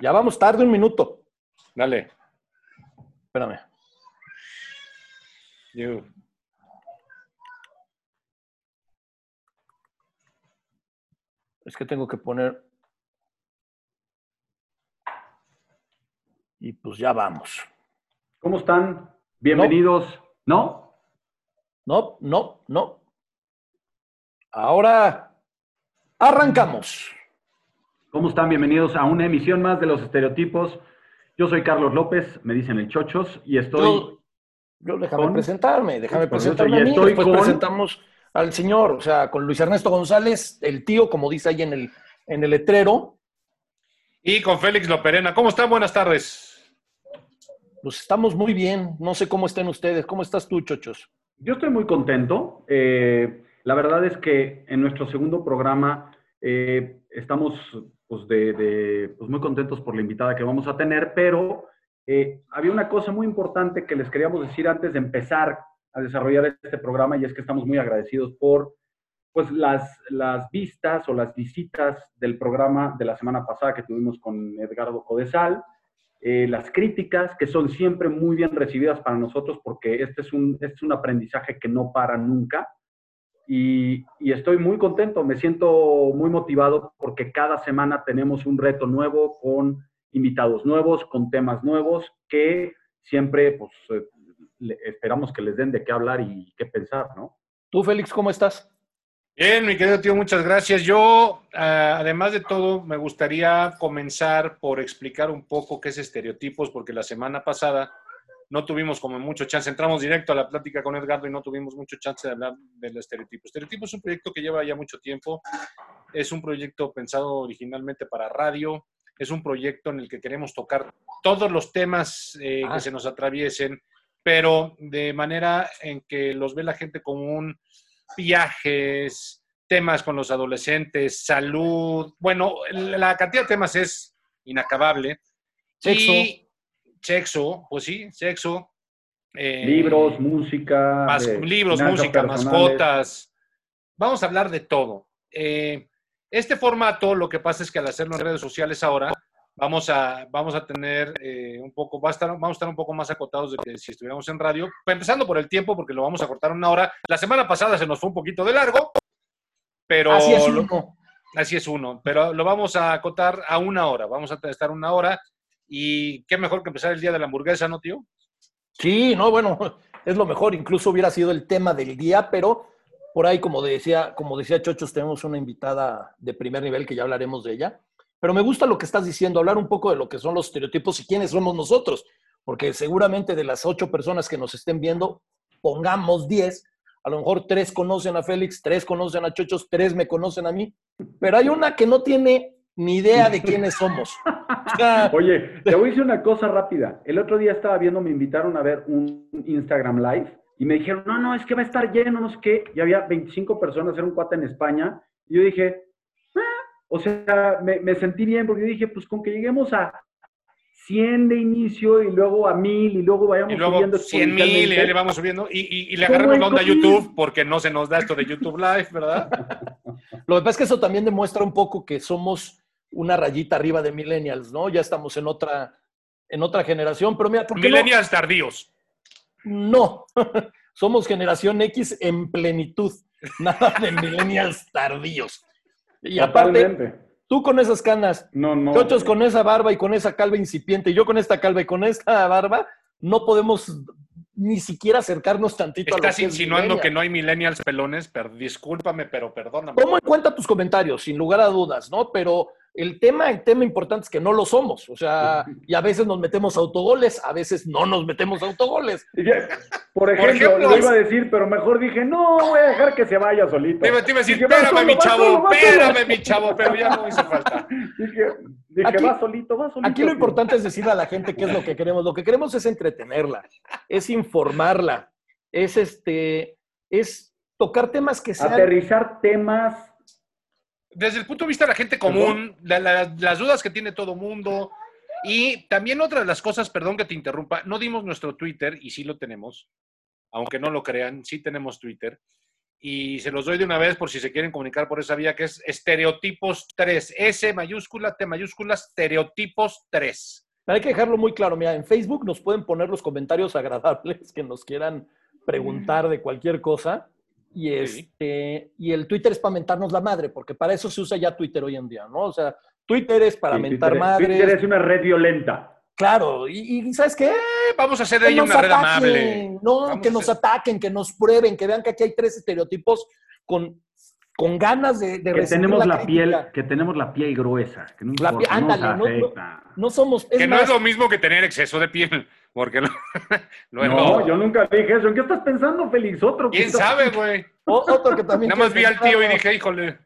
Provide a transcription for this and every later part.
Ya vamos tarde un minuto. Dale. Espérame. You. Es que tengo que poner. Y pues ya vamos. ¿Cómo están? Bienvenidos. ¿No? No, no, no. Ahora arrancamos. ¿Cómo están? Bienvenidos a una emisión más de los estereotipos. Yo soy Carlos López, me dicen el Chochos, y estoy. Yo, yo déjame con- presentarme, déjame presentarme y a mí. estoy Después con- presentamos al señor, o sea, con Luis Ernesto González, el tío, como dice ahí en el, en el letrero. Y con Félix Loperena. ¿Cómo están? Buenas tardes. Pues estamos muy bien. No sé cómo estén ustedes. ¿Cómo estás tú, chochos? Yo estoy muy contento. Eh, la verdad es que en nuestro segundo programa eh, estamos pues, de, pues, muy contentos por la invitada que vamos a tener, pero eh, había una cosa muy importante que les queríamos decir antes de empezar a desarrollar este programa y es que estamos muy agradecidos por pues, las, las vistas o las visitas del programa de la semana pasada que tuvimos con Edgardo Codesal eh, las críticas, que son siempre muy bien recibidas para nosotros, porque este es un, este es un aprendizaje que no para nunca. Y, y estoy muy contento, me siento muy motivado porque cada semana tenemos un reto nuevo con invitados nuevos, con temas nuevos, que siempre pues, eh, le- esperamos que les den de qué hablar y qué pensar, ¿no? Tú, Félix, ¿cómo estás? Bien, mi querido tío, muchas gracias. Yo, ah, además de todo, me gustaría comenzar por explicar un poco qué es estereotipos, porque la semana pasada no tuvimos como mucho chance. Entramos directo a la plática con Edgardo y no tuvimos mucho chance de hablar del estereotipo. Estereotipo es un proyecto que lleva ya mucho tiempo. Es un proyecto pensado originalmente para radio. Es un proyecto en el que queremos tocar todos los temas eh, Ah. que se nos atraviesen, pero de manera en que los ve la gente común, viajes, temas con los adolescentes, salud. Bueno, la cantidad de temas es inacabable. Sexo. Y sexo, pues sí, sexo. eh, Libros, música. mas- de libros, música, personales. mascotas. Vamos a hablar de todo. Eh, este formato, lo que pasa es que al hacerlo en redes sociales ahora, vamos a, vamos a tener eh, un poco, va a estar, vamos a estar un poco más acotados de que si estuviéramos en radio. Empezando por el tiempo, porque lo vamos a cortar una hora. La semana pasada se nos fue un poquito de largo, pero Así es lo- uno. Así es uno, pero lo vamos a acotar a una hora. Vamos a estar una hora y qué mejor que empezar el día de la hamburguesa, ¿no, tío? Sí, no, bueno, es lo mejor. Incluso hubiera sido el tema del día, pero por ahí, como decía, como decía Chochos, tenemos una invitada de primer nivel que ya hablaremos de ella. Pero me gusta lo que estás diciendo, hablar un poco de lo que son los estereotipos y quiénes somos nosotros, porque seguramente de las ocho personas que nos estén viendo, pongamos diez, a lo mejor tres conocen a Félix, tres conocen a Chochos, tres me conocen a mí, pero hay una que no tiene ni idea de quiénes somos. O sea, Oye, te voy a decir una cosa rápida. El otro día estaba viendo, me invitaron a ver un Instagram Live y me dijeron, no, no, es que va a estar lleno, no sé qué. Y había 25 personas, era un cuate en España. Y yo dije, "Ah", o sea, me, me sentí bien porque yo dije, pues con que lleguemos a 100 de inicio y luego a 1000 y luego vayamos Y luego subiendo 100 mil y ahí exponencialmente. le vamos subiendo y, y- y le ¿Cómo agarramos la onda a? YouTube porque no se nos da esto de YouTube Live, ¿verdad? Lo que pasa es que eso también demuestra un poco que somos una rayita arriba de millennials, ¿no? Ya estamos en otra, en otra generación, pero mira, ¿por qué no? Millennials tardíos. No, somos generación X en plenitud, nada de millennials tardíos. Y aparte, Totalmente. tú con esas canas, No, no. chochos con esa barba y con esa calva incipiente, y yo con esta calva y con esta barba, no podemos ni siquiera acercarnos tantito a Estás que es insinuando que no hay millennials pelones, pero discúlpame, pero perdóname. Tomo en cuenta tus comentarios, sin lugar a dudas, ¿no? Pero el tema, el tema importante es que no lo somos. O sea, y a veces nos metemos autogoles, a veces no nos metemos autogoles. Por ejemplo, ejemplo, lo iba a decir, pero mejor dije, no, voy a dejar que se vaya solito. Te iba, te iba a decir, Dije, espérame, solo, mi chavo, solo, va solo". espérame, mi chavo, pero ya no hizo falta. Dije, dije Aquí- va solito, va solito. Aquí lo importante es decirle a la gente qué es lo que queremos. Lo que queremos es entretenerla, es informarla, es este, es tocar temas que sean. Aterrizar temas. Desde el punto de vista de la gente común, la- la- las dudas que tiene todo mundo. Y también otra de las cosas, perdón que te interrumpa, no dimos nuestro Twitter y sí lo tenemos, aunque no lo crean, sí tenemos Twitter. y se los doy de una vez por si se quieren comunicar por esa vía, que es Estereotipos 3. S mayúscula, T mayúscula, Estereotipos 3. Hay que dejarlo muy claro. Mira, en Facebook nos pueden poner los comentarios agradables que nos quieran preguntar de cualquier cosa. Y, este, y el Twitter es para mentarnos la madre, porque para eso se usa ya Twitter hoy en día, ¿no? O sea, Twitter es para mentar madre. Twitter es una red violenta. Claro, y, ¿sabes qué? Vamos a hacer de ella una red amable. No, que nos ataquen, que nos prueben, que vean que aquí hay tres estereotipos con, con ganas de, de que tenemos la, piel Que tenemos la piel gruesa. Que no, la piel, ándale, no, no, somos... que no es lo mismo que tener exceso de piel, porque no, yo nunca dije eso. ¿En qué estás pensando, Félix? Otro ¿Quién sabe, güey? Otro que también... Nada más vi al tío y dije, híjole.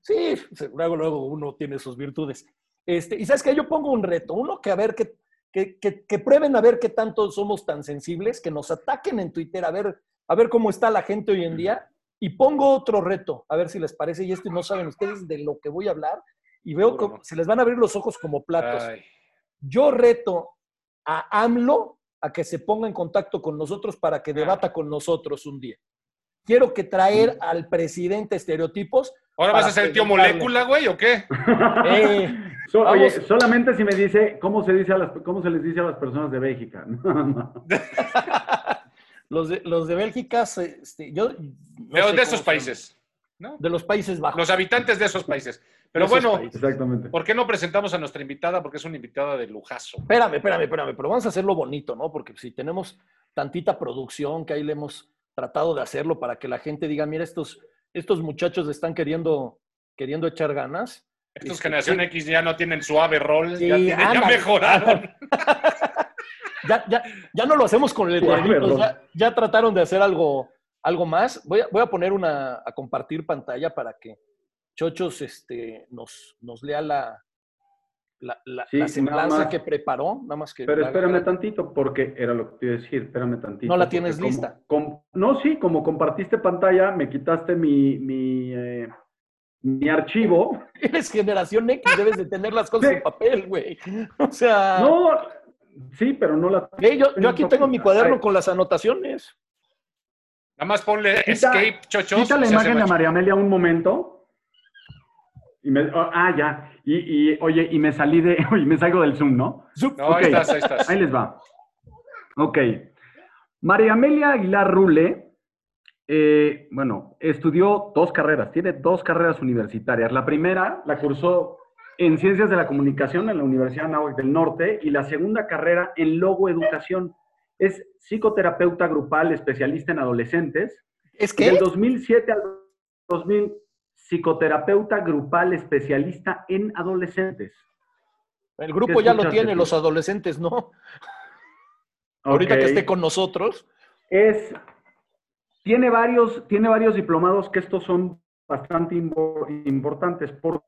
Sí, luego, luego uno tiene sus virtudes. Este, y sabes que yo pongo un reto, uno que a ver qué que, prueben a ver qué tanto somos tan sensibles, que nos ataquen en Twitter, a ver, a ver cómo está la gente hoy en día. Y pongo otro reto, a ver si les parece, y esto no saben ustedes de lo que voy a hablar, y veo que se les van a abrir los ojos como platos. Yo reto a AMLO a que se ponga en contacto con nosotros para que debata con nosotros un día. Quiero que traer mm. al presidente estereotipos. ¿Ahora vas a ser el tío molécula, güey, o qué? Eh, oye, solamente si me dice cómo se dice a las, cómo se les dice a las personas de Bélgica. los, de, los de Bélgica, este, yo. de esos países. De los Países Bajos. Los habitantes de esos países. Pero bueno, Exactamente. ¿por qué no presentamos a nuestra invitada? Porque es una invitada de lujazo. Espérame, espérame, espérame, pero vamos a hacerlo bonito, ¿no? Porque si tenemos tantita producción que ahí le hemos tratado de hacerlo para que la gente diga, mira, estos, estos muchachos están queriendo, queriendo echar ganas. Estos este, generación X ya no tienen suave rol, ya, ya, mejoraron. ya, ya, ya, no lo hacemos con el ya, ya, trataron de hacer algo, algo más. Voy a, voy a poner una, a compartir pantalla para que Chochos este, nos, nos lea la, la, la, semblanza que preparó, nada más que... Pero espérame tantito, porque era lo que te iba a decir, espérame tantito. No la tienes lista. no, sí, como compartiste pantalla, me quitaste mi, mi, eh, mi archivo. Eres generación X, debes de tener las cosas en papel, güey. O sea... No, sí, pero no la... yo, yo, aquí tengo mi cuaderno con las anotaciones. Nada más ponle escape, chochos. Quita la imagen de María Amelia un momento. Y me, oh, ah, ya. Y, oye, y me salí de, oye, me salgo del Zoom, ¿no? ahí estás, ahí estás. Ahí les va. Ok. María Amelia Aguilar Rule, eh, bueno, estudió dos carreras, tiene dos carreras universitarias. La primera la cursó en Ciencias de la Comunicación en la Universidad de del Norte y la segunda carrera en Logoeducación. Es psicoterapeuta grupal especialista en adolescentes. ¿Es que? Del 2007 al 2000, psicoterapeuta grupal especialista en adolescentes. El grupo ya lo tiene, los adolescentes no. Ahorita que esté con nosotros. Es, tiene varios, tiene varios diplomados que estos son bastante importantes. ¿Por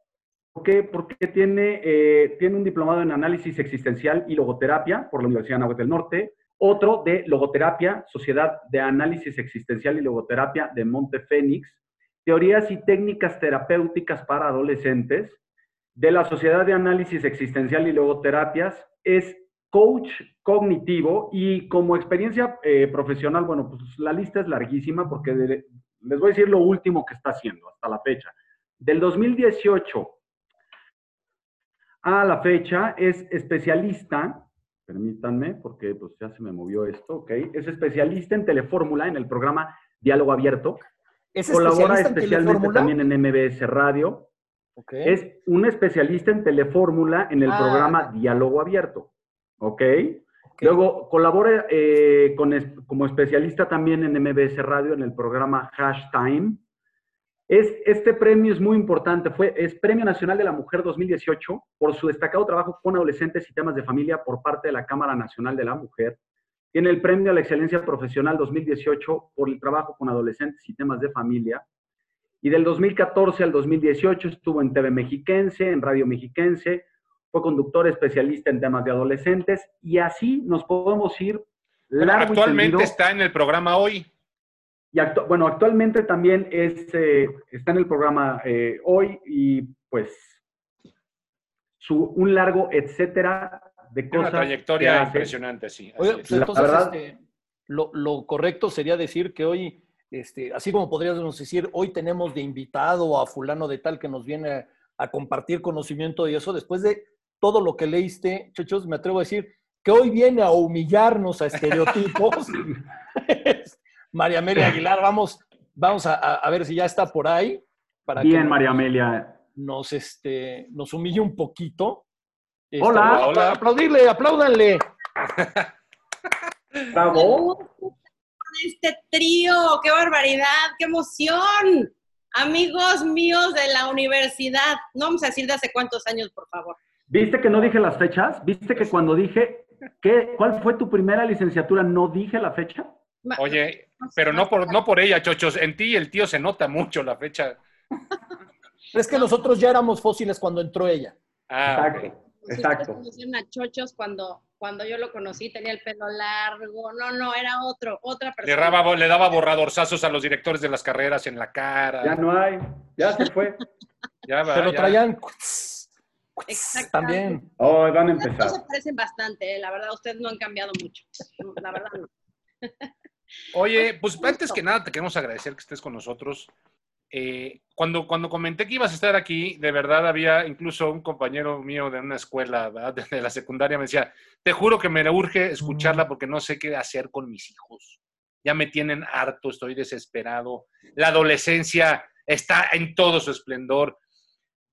qué? Porque tiene, eh, tiene un diplomado en análisis existencial y logoterapia por la Universidad de Nahuatl del Norte, otro de logoterapia, Sociedad de Análisis Existencial y Logoterapia de Monte Fénix, Teorías y técnicas terapéuticas para adolescentes de la Sociedad de Análisis Existencial y Logoterapias. Es coach cognitivo y como experiencia eh, profesional, bueno, pues la lista es larguísima porque les voy a decir lo último que está haciendo hasta la fecha. Del 2018 a la fecha es especialista, permítanme porque pues ya se me movió esto, ok, es especialista en telefórmula en el programa Diálogo Abierto, Colabora especialmente también en MBS Radio. Es un especialista en telefórmula en el ah. programa Diálogo Abierto. ¿Ok? Luego colabora eh, con, como especialista también en MBS Radio en el programa Hash Time. Es, este premio es muy importante. Fue, es Premio Nacional de la Mujer 2018 por su destacado trabajo con adolescentes y temas de familia por parte de la Cámara Nacional de la Mujer. Tiene el Premio a la Excelencia Profesional 2018 por el trabajo con adolescentes y temas de familia. Y del 2014 al 2018 estuvo en TV Mexiquense, en Radio Mexiquense, fue conductor especialista en temas de adolescentes y así nos podemos ir largo Actualmente está en el programa hoy. Y bueno, actualmente también es, eh, está en el programa eh, hoy y pues su, un largo etcétera de cosas. Una trayectoria impresionante, sí. Oye, pues, entonces, este, lo, correcto sería decir que hoy este, así como podríamos decir, hoy tenemos de invitado a fulano de tal que nos viene a, compartir conocimiento y eso, después de todo lo que leíste, chachos, me atrevo a decir que hoy viene a humillarnos a estereotipos. María Amelia Aguilar, vamos, vamos a, ver si ya está por ahí. Para Bien, María Amelia. Nos, este, nos humille un poquito. Este, hola. hola. Aplaudirle, apláudanle. Bravo. Este trío, qué barbaridad, qué emoción. Amigos míos de la universidad, no vamos a decir de hace cuántos años, por favor. ¿Viste que no dije las fechas? ¿Viste que cuando dije ¿qué, cuál fue tu primera licenciatura no dije la fecha? Oye, pero no por, no por ella, chochos. En ti el tío se nota mucho la fecha. Es que nosotros ya éramos fósiles cuando entró ella. Ah, exacto. Exacto. conocieron a Chochos cuando, cuando yo lo conocí, tenía el pelo largo. No, no, era otro, otra persona. Le daba, le daba borradorzazos a los directores de las carreras en la cara. Ya no hay, ya se fue. ya va, Pero traían también. Oh, van a empezar. se parecen bastante, ¿eh? la verdad, ustedes no han cambiado mucho. La verdad no. Oye, pues antes que nada te queremos agradecer que estés con nosotros. Eh, cuando, cuando comenté que ibas a estar aquí, de verdad había incluso un compañero mío de una escuela, de la secundaria, me decía, te juro que me urge escucharla porque no sé qué hacer con mis hijos. Ya me tienen harto, estoy desesperado. La adolescencia está en todo su esplendor.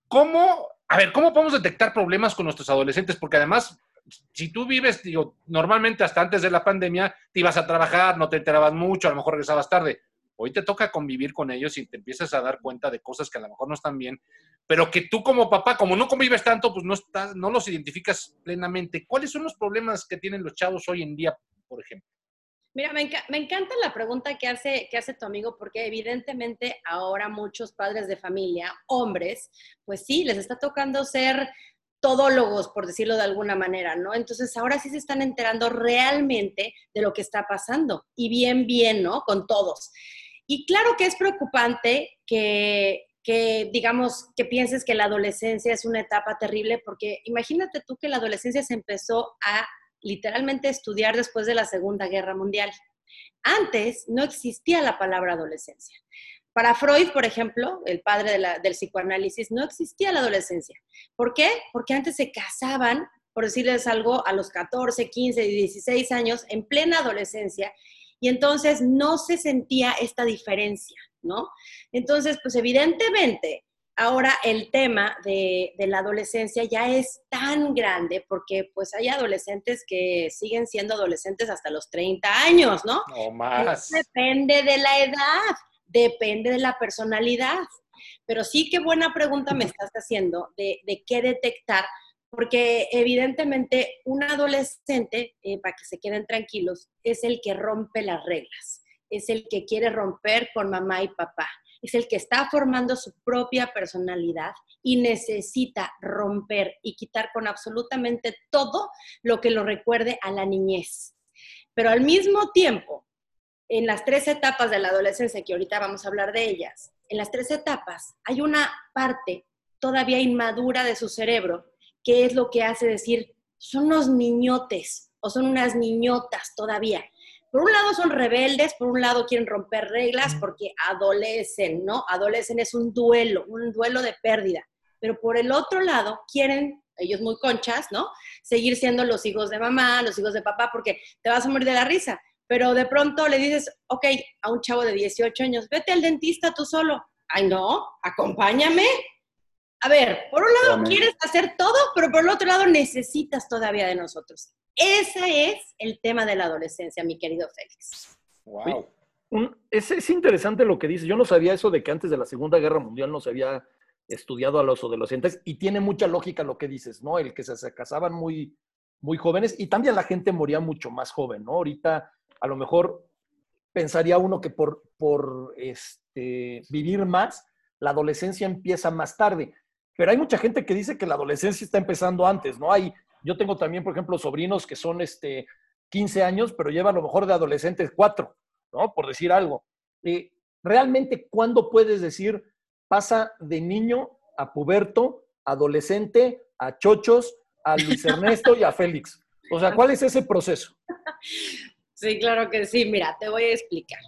¿Cómo, a ver, cómo podemos detectar problemas con nuestros adolescentes? Porque además, si tú vives, digo, normalmente hasta antes de la pandemia, te ibas a trabajar, no te enterabas mucho, a lo mejor regresabas tarde Hoy te toca convivir con ellos y te empiezas a dar cuenta de cosas que a lo mejor no están bien, pero que tú como papá, como no convives tanto, pues no, estás, no los identificas plenamente. ¿Cuáles son los problemas que tienen los chavos hoy en día, por ejemplo? Mira, me, encanta la pregunta hace, que hace tu amigo, porque evidentemente ahora muchos padres de familia, hombres, pues sí, les está tocando ser todólogos, por decirlo de alguna manera, ¿no? Entonces ahora sí se están enterando realmente de lo que está pasando y bien, bien, ¿no? Con todos. Y claro que es preocupante que, digamos, que pienses que la adolescencia es una etapa terrible, porque imagínate tú que la adolescencia se empezó a literalmente estudiar después de la Segunda Guerra Mundial. Antes no existía la palabra adolescencia. Para Freud, por ejemplo, el padre del psicoanálisis, no existía la adolescencia. ¿Por qué? Porque antes se casaban, por decirles algo, a los 14, 15, 16 años, en plena adolescencia, y entonces no se sentía esta diferencia, ¿no? Entonces, pues evidentemente, ahora el tema de, la adolescencia ya es tan grande porque pues hay adolescentes que siguen siendo adolescentes hasta los 30 años, ¿no? O más. depende de la edad, depende de la personalidad. Pero sí, qué buena pregunta me estás haciendo de, de qué detectar porque evidentemente un adolescente, eh, para que se queden tranquilos, es el que rompe las reglas, es el que quiere romper con mamá y papá, es el que está formando su propia personalidad y necesita romper y quitar con absolutamente todo lo que lo recuerde a la niñez. Pero al mismo tiempo, en las tres etapas de la adolescencia, que ahorita vamos a hablar de ellas, en las tres etapas hay una parte todavía inmadura de su cerebro qué es lo que hace decir, son unos niñotes o son unas niñotas todavía. Por un lado son rebeldes, por un lado quieren romper reglas porque adolecen, ¿no? Adolecen es un duelo, un duelo de pérdida. Pero por el otro lado quieren, ellos muy conchas, ¿no? Seguir siendo los hijos de mamá, los hijos de papá, porque te vas a morir de la risa. Pero de pronto le dices, ok, a un chavo de 18 años, vete al dentista tú solo. Ay, no, acompáñame, a ver, por un lado quieres hacer todo, pero por el otro lado necesitas todavía de nosotros. Ese es el tema de la adolescencia, mi querido Félix. Wow. es, interesante lo que dices. Yo no sabía eso de que antes de la Segunda Guerra Mundial no se había estudiado a los adolescentes y tiene mucha lógica lo que dices, ¿no? El que se, casaban muy, muy jóvenes y también la gente moría mucho más joven, ¿no? Ahorita a lo mejor pensaría uno que por, por este, vivir más, la adolescencia empieza más tarde. Pero hay mucha gente que dice que la adolescencia está empezando antes, ¿no? Hay, yo tengo también, por ejemplo, sobrinos que son este, 15 años, pero llevan a lo mejor de adolescentes 4, ¿no? Por decir algo. Eh, realmente, ¿cuándo puedes decir pasa de niño a puberto, adolescente, a chochos, a Luis Ernesto y a Félix? O sea, ¿cuál es ese proceso? Sí, claro que sí. Mira, te voy a explicar.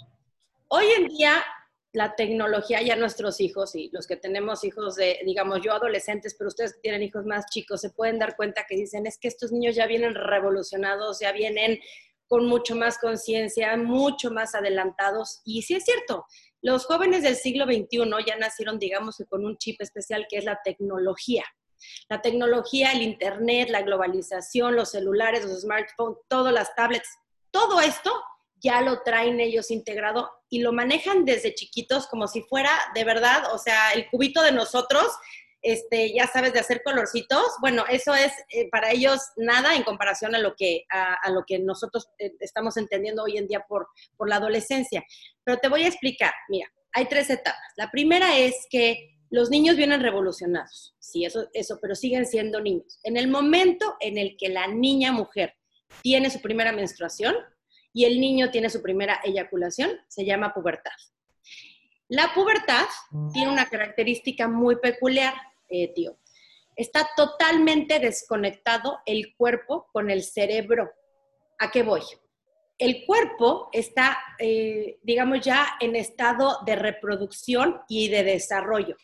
Hoy en día la tecnología ya nuestros hijos y los que tenemos hijos de, digamos, yo adolescentes, pero ustedes que tienen hijos más chicos, se pueden dar cuenta que dicen, es que estos niños ya vienen revolucionados, ya vienen con mucho más conciencia, mucho más adelantados. Y sí es cierto, los jóvenes del siglo XXI ya nacieron, digamos, con un chip especial que es la tecnología. La tecnología, el Internet, la globalización, los celulares, los smartphones, todas las tablets, todo esto ya lo traen ellos integrado y lo manejan desde chiquitos como si fuera de verdad, o sea, el cubito de nosotros, este, ya sabes, de hacer colorcitos. Bueno, eso es eh, para ellos nada en comparación a lo que, a, lo que nosotros eh, estamos entendiendo hoy en día por, por la adolescencia. Pero te voy a explicar, mira, hay tres etapas. La primera es que los niños vienen revolucionados, sí, eso, eso, pero siguen siendo niños. En el momento en el que la niña mujer tiene su primera menstruación, y el niño tiene su primera eyaculación, se llama pubertad. La pubertad tiene una característica muy peculiar, eh, tío. Está totalmente desconectado el cuerpo con el cerebro. ¿A qué voy? El cuerpo está, eh, digamos, ya en estado de reproducción y de desarrollo,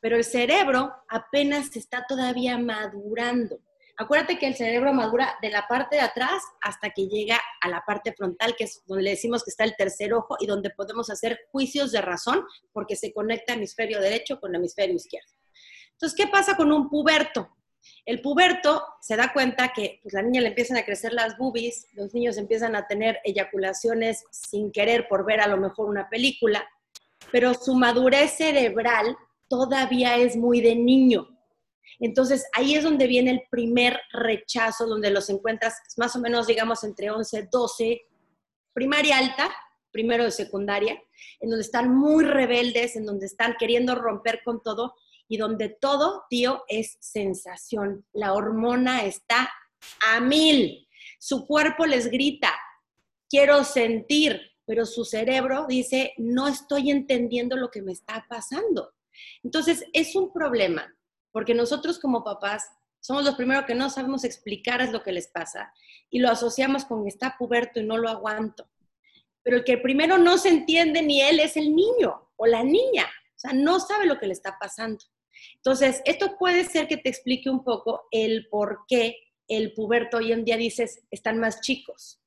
pero el cerebro apenas está todavía madurando. Acuérdate que el cerebro madura de la parte de atrás hasta que llega a la parte frontal, que es donde le decimos que está el tercer ojo y donde podemos hacer juicios de razón porque se conecta hemisferio derecho con el hemisferio izquierdo. Entonces, ¿qué pasa con un puberto? El puberto se da cuenta que pues, la niña le empiezan a crecer las boobies, los niños empiezan a tener eyaculaciones sin querer por ver a lo mejor una película, pero su madurez cerebral todavía es muy de niño. Entonces, ahí es donde viene el primer rechazo, donde los encuentras más o menos, digamos, entre 11, 12, primaria alta, primero de secundaria, en donde están muy rebeldes, en donde están queriendo romper con todo y donde todo, tío, es sensación. La hormona está a mil. Su cuerpo les grita, quiero sentir, pero su cerebro dice, no estoy entendiendo lo que me está pasando. Entonces, es un problema porque nosotros como papás somos los primeros que no sabemos explicar lo que les pasa y lo asociamos con está puberto y no lo aguanto. Pero el que primero no se entiende ni él es el niño o la niña, o sea, no sabe lo que le está pasando. Entonces, esto puede ser que te explique un poco el por qué el puberto hoy en día dices están más chicos.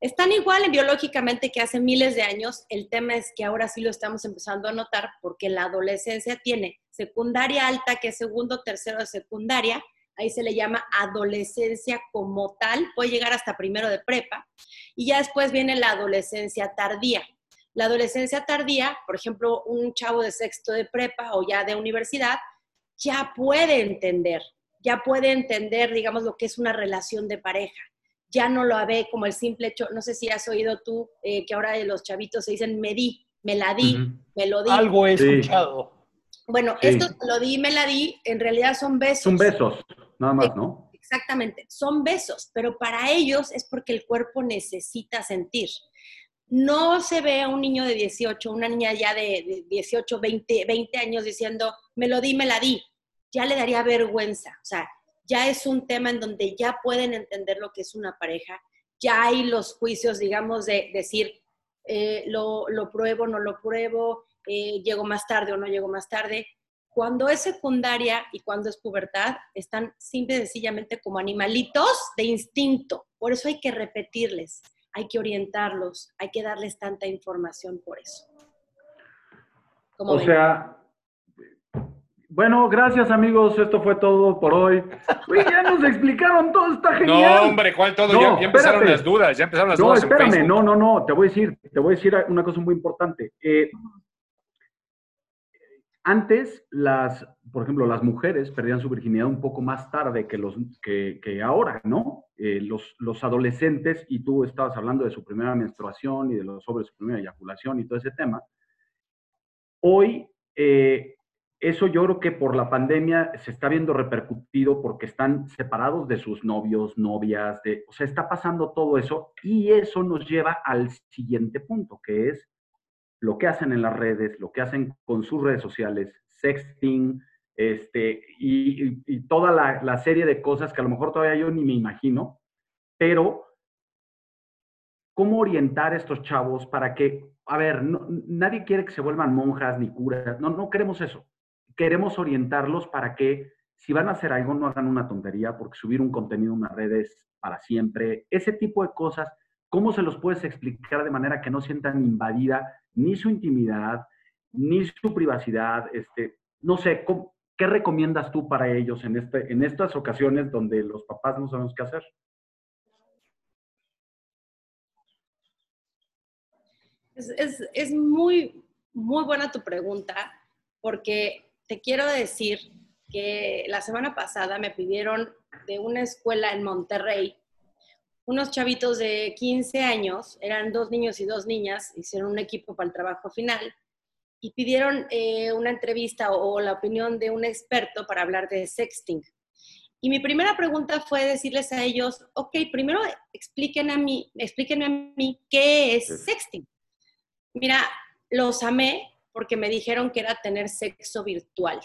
Están igual biológicamente que hace miles de años. El tema es que ahora sí lo estamos empezando a notar porque la adolescencia tiene secundaria alta, que es segundo, tercero de secundaria. Ahí se le llama adolescencia como tal. Puede llegar hasta primero de prepa. Y ya después viene la adolescencia tardía. La adolescencia tardía, por ejemplo, un chavo de sexto de prepa o ya de universidad, ya puede entender, ya puede entender, digamos, lo que es una relación de pareja ya no lo ve como el simple hecho, no sé si has oído tú eh, que ahora los chavitos se dicen me di, me la di, me lo di. Algo he escuchado. Bueno, esto lo di, me la di, en realidad son besos. Son besos, nada más, ¿no? Exactamente, son besos, pero para ellos es porque el cuerpo necesita sentir. No se ve a un niño de 18, una niña ya de 18, 20, 20 años diciendo, me lo di, me la di. Ya le daría vergüenza. O sea, ya es un tema en donde ya pueden entender lo que es una pareja, ya hay los juicios, digamos, de decir, eh, lo, lo, pruebo, no lo pruebo, eh, llego más tarde o no llego más tarde. Cuando es secundaria y cuando es pubertad, están simple y sencillamente como animalitos de instinto. Por eso hay que repetirles, hay que orientarlos, hay que darles tanta información por eso. o sea, bueno, gracias amigos, esto fue todo por hoy. Uy, ya nos explicaron todo, está genial. No, hombre, ¿cuál todo? ya, empezaron las dudas, ya empezaron las no, dudas. No, espérame, no, no, no, te voy a decir, te voy a decir una cosa muy importante. Eh, antes, las, por ejemplo, las mujeres perdían su virginidad un poco más tarde que, los, que, ahora, ¿no? Eh, los, los adolescentes, y tú estabas hablando de su primera menstruación y de los sobre su primera eyaculación y todo ese tema. Hoy, eh, eso yo creo que por la pandemia se está viendo repercutido porque están separados de sus novios, novias, de, o sea, está pasando todo eso y eso nos lleva al siguiente punto, que es lo que hacen en las redes, lo que hacen con sus redes sociales, sexting, este, y, toda la, la, serie de cosas que a lo mejor todavía yo ni me imagino, pero cómo orientar a estos chavos para que, a ver, nadie quiere que se vuelvan monjas ni curas, no, no queremos eso. Queremos orientarlos para que si van a hacer algo no hagan una tontería, porque subir un contenido en las redes para siempre, ese tipo de cosas, ¿cómo se los puedes explicar de manera que no sientan invadida ni su intimidad, ni su privacidad? Este, no sé, ¿qué recomiendas tú para ellos en, este, en estas ocasiones donde los papás no sabemos qué hacer? Es, muy, muy buena tu pregunta, porque te quiero decir que la semana pasada me pidieron de una escuela en Monterrey, unos chavitos de 15 años, eran dos niños y dos niñas, hicieron un equipo para el trabajo final y pidieron eh, una entrevista o, la opinión de un experto para hablar de sexting. Y mi primera pregunta fue decirles a ellos, ok, primero expliquen a mí, explíquenme a mí qué es sexting. Mira, los amé porque me dijeron que era tener sexo virtual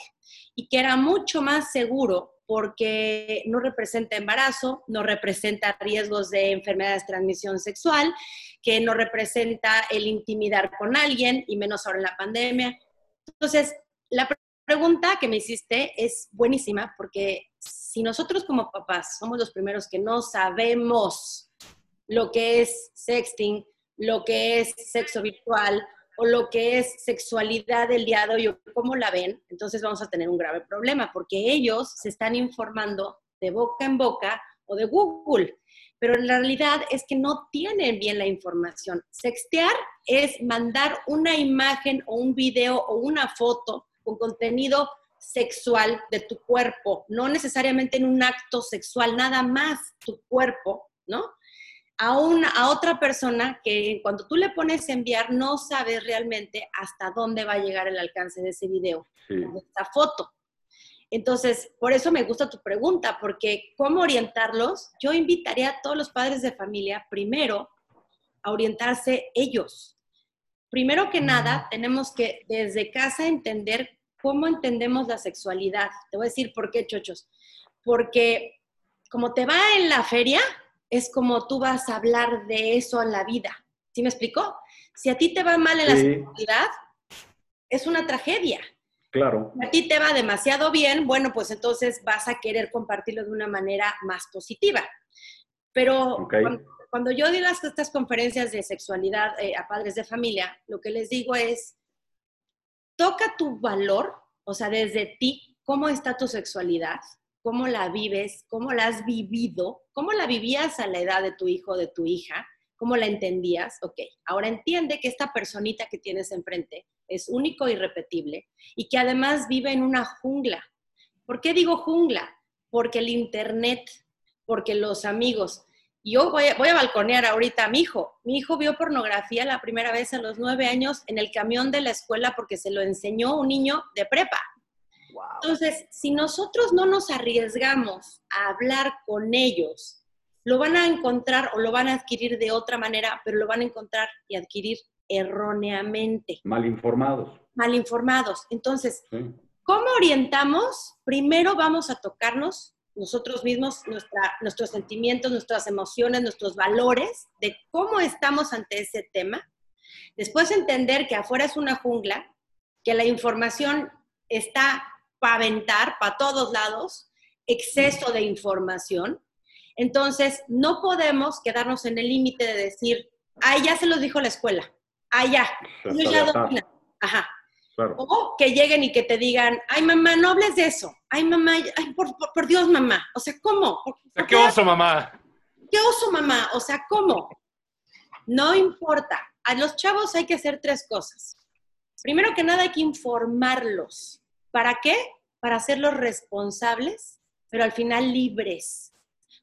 y que era mucho más seguro porque no representa embarazo, no representa riesgos de enfermedades de transmisión sexual, que no representa el intimidar con alguien y menos ahora en la pandemia. Entonces, la pregunta que me hiciste es buenísima porque si nosotros como papás somos los primeros que no sabemos lo que es sexting, lo que es sexo virtual o lo que es sexualidad del día de hoy cómo la ven, entonces vamos a tener un grave problema porque ellos se están informando de boca en boca o de Google, pero la realidad es que no tienen bien la información. Sextear es mandar una imagen o un video o una foto con contenido sexual de tu cuerpo, no necesariamente en un acto sexual, nada más tu cuerpo, ¿no? A, una, a otra persona que cuando tú le pones enviar no sabes realmente hasta dónde va a llegar el alcance de ese video, de esta foto. Entonces, por eso me gusta tu pregunta, porque ¿cómo orientarlos? Yo invitaría a todos los padres de familia primero a orientarse ellos. Primero que nada, tenemos que desde casa entender cómo entendemos la sexualidad. Te voy a decir por qué, chochos. Porque como te va en la feria, es como tú vas a hablar de eso en la vida. ¿Sí me explicó? Si a ti te va mal en la sexualidad, es una tragedia. Claro. Si a ti te va demasiado bien, bueno, pues entonces vas a querer compartirlo de una manera más positiva. Pero cuando, yo di las, estas conferencias de sexualidad eh, a padres de familia, lo que les digo es, toca tu valor, o sea, desde ti, cómo está tu sexualidad, cómo la vives, cómo la has vivido, cómo la vivías a la edad de tu hijo de tu hija, cómo la entendías. Ok, ahora entiende que esta personita que tienes enfrente es único y e irrepetible y que además vive en una jungla. ¿Por qué digo jungla? Porque el Internet, porque los amigos. Yo voy a, voy a balconear ahorita a mi hijo. Mi hijo vio pornografía la primera vez a los nueve años en el camión de la escuela porque se lo enseñó un niño de prepa. Entonces, si nosotros no nos arriesgamos a hablar con ellos, lo van a encontrar o lo van a adquirir de otra manera, pero lo van a encontrar y adquirir erróneamente. Mal informados. Mal informados. Entonces, ¿cómo orientamos? Primero vamos a tocarnos nosotros mismos, nuestros sentimientos, nuestras emociones, nuestros valores, de cómo estamos ante ese tema. Después entender que afuera es una jungla, que la información está para aventar para todos lados, exceso de información. Entonces, no podemos quedarnos en el límite de decir, ay, ya se los dijo la escuela, ay, ya, ya Ajá. O que lleguen y que te digan, ay, mamá, no hables de eso. Ay, mamá, ay, por, Dios, mamá. O sea, ¿cómo? ¿Qué oso, mamá? ¿Qué oso, mamá? O sea, ¿cómo? No importa. A los chavos hay que hacer tres cosas. Primero que nada, hay que informarlos. ¿Para qué? Para hacerlos responsables, pero al final libres,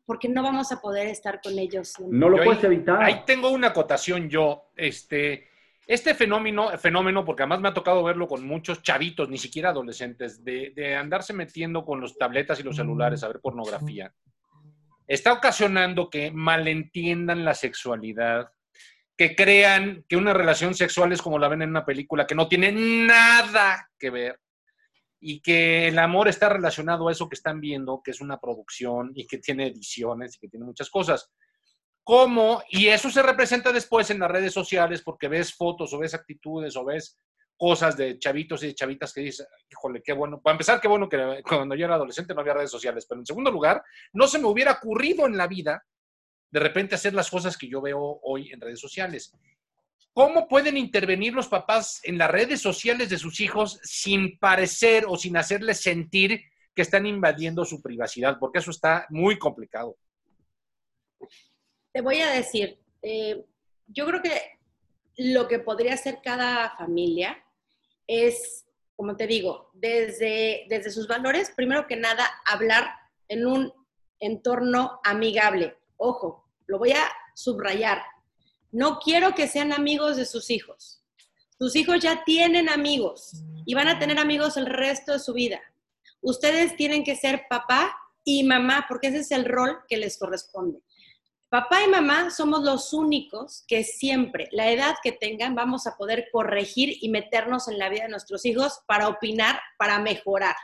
porque no vamos a poder estar con ellos. No lo puedes evitar. Ahí tengo una acotación yo. Este, este fenómeno, fenómeno, porque además me ha tocado verlo con muchos chavitos, ni siquiera adolescentes, de, de andarse metiendo con los tabletas y los celulares a ver pornografía, está ocasionando que malentiendan la sexualidad, que crean que una relación sexual es como la ven en una película, que no tiene nada que ver y que el amor está relacionado a eso que están viendo, que es una producción y que tiene ediciones y que tiene muchas cosas. cómo, y eso se representa después en las redes sociales porque ves fotos o ves actitudes o ves cosas de chavitos y de chavitas que dicen, híjole, qué bueno. Para empezar, qué bueno que cuando yo era adolescente no había redes sociales, pero en segundo lugar, no se me hubiera ocurrido en la vida de repente hacer las cosas que yo veo hoy en redes sociales. ¿Cómo pueden intervenir los papás en las redes sociales de sus hijos sin parecer o sin hacerles sentir que están invadiendo su privacidad? Porque eso está muy complicado. Te voy a decir, eh, yo creo que lo que podría hacer cada familia es, como te digo, desde, desde sus valores, primero que nada, hablar en un entorno amigable. Ojo, lo voy a subrayar. No quiero que sean amigos de sus hijos. Sus hijos ya tienen amigos y van a tener amigos el resto de su vida. Ustedes tienen que ser papá y mamá porque ese es el rol que les corresponde. Papá y mamá somos los únicos que siempre, la edad que tengan, vamos a poder corregir y meternos en la vida de nuestros hijos para opinar, para mejorar.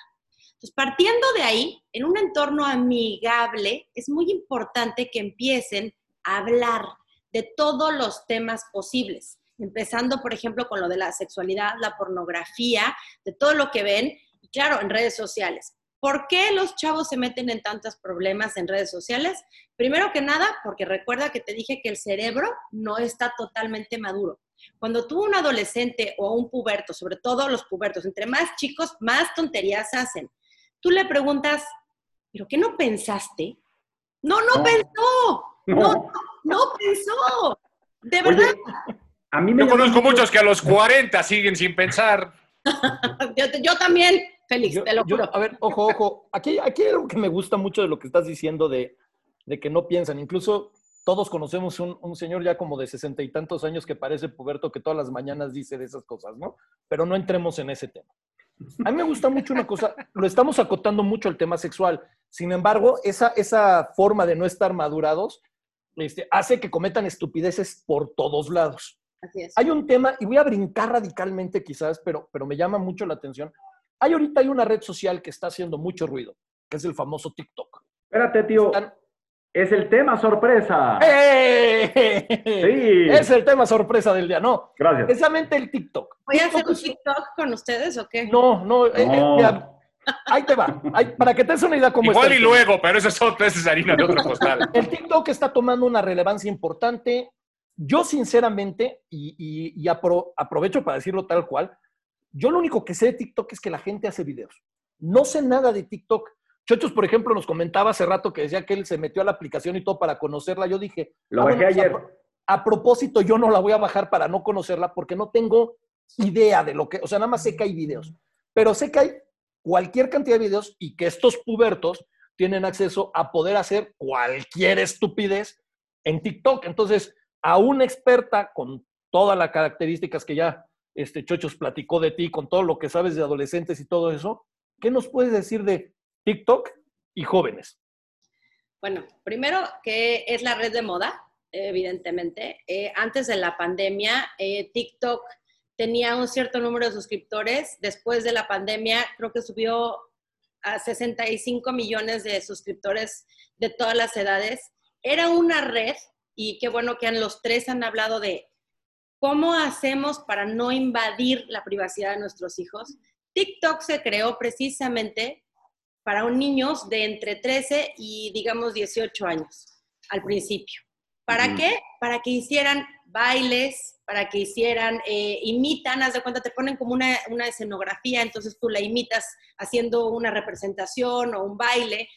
Entonces, partiendo de ahí, en un entorno amigable, es muy importante que empiecen a hablar de todos los temas posibles, empezando, por ejemplo, con lo de la sexualidad, la pornografía, de todo lo que ven, y claro, en redes sociales. ¿Por qué los chavos se meten en tantos problemas en redes sociales? Primero que nada, porque recuerda que te dije que el cerebro no está totalmente maduro. Cuando tú un adolescente o un puberto, sobre todo los pubertos, entre más chicos, más tonterías hacen. Tú le preguntas, ¿pero qué no pensaste? No, no, pensó. No. no, pensó. De verdad. a mí me Yo conozco muchos que a los 40 siguen sin pensar. yo también. Félix, te lo juro. a ver, ojo, ojo. Aquí, aquí hay algo que me gusta mucho de lo que estás diciendo de, de que no piensan. Incluso todos conocemos un, un, señor ya como de sesenta y tantos años que parece puberto que todas las mañanas dice de esas cosas, ¿no? Pero no entremos en ese tema. A mí me gusta mucho una cosa, lo estamos acotando mucho al tema sexual. Sin embargo, esa, esa forma de no estar madurados este, hace que cometan estupideces por todos lados. Así es. Hay un tema, y voy a brincar radicalmente quizás, pero, pero me llama mucho la atención. Hay ahorita hay una red social que está haciendo mucho ruido, que es el famoso TikTok. Espérate, tío. Es el tema sorpresa. ¡Eh! Sí. Es el tema sorpresa del día, no. Gracias. Precisamente el TikTok. ¿Voy a hacer un TikTok con ustedes o qué? No, no. Eh, eh, ahí te va. para que te des una idea cómo Igual y luego, pero eso es, otro, es harina de otro costal. El TikTok está tomando una relevancia importante. Yo, sinceramente, y, aprovecho para decirlo tal cual, yo lo único que sé de TikTok es que la gente hace videos. No sé nada de TikTok. Chochos, por ejemplo, nos comentaba hace rato que decía que él se metió a la aplicación y todo para conocerla. Yo dije, lo ah, bajé pues, ayer. A, propósito, yo no la voy a bajar para no conocerla porque no tengo idea de lo que, o sea, nada más sé que hay videos, pero sé que hay cualquier cantidad de videos y que estos pubertos tienen acceso a poder hacer cualquier estupidez en TikTok. Entonces, a una experta con todas las características que ya este Chochos platicó de ti, con todo lo que sabes de adolescentes y todo eso, ¿qué nos puedes decir de TikTok y jóvenes? Bueno, primero que es la red de moda, evidentemente. Eh, antes de la pandemia, eh, TikTok tenía un cierto número de suscriptores. Después de la pandemia, creo que subió a 65 millones de suscriptores de todas las edades. Era una red, y qué bueno que los tres han hablado de ¿Cómo hacemos para no invadir la privacidad de nuestros hijos? TikTok se creó precisamente para un niños de entre 13 y digamos 18 años al principio. ¿Para qué? Para que hicieran bailes, para que hicieran, eh, imitan, haz de cuenta, te ponen como una, una escenografía, entonces tú la imitas haciendo una representación o un baile,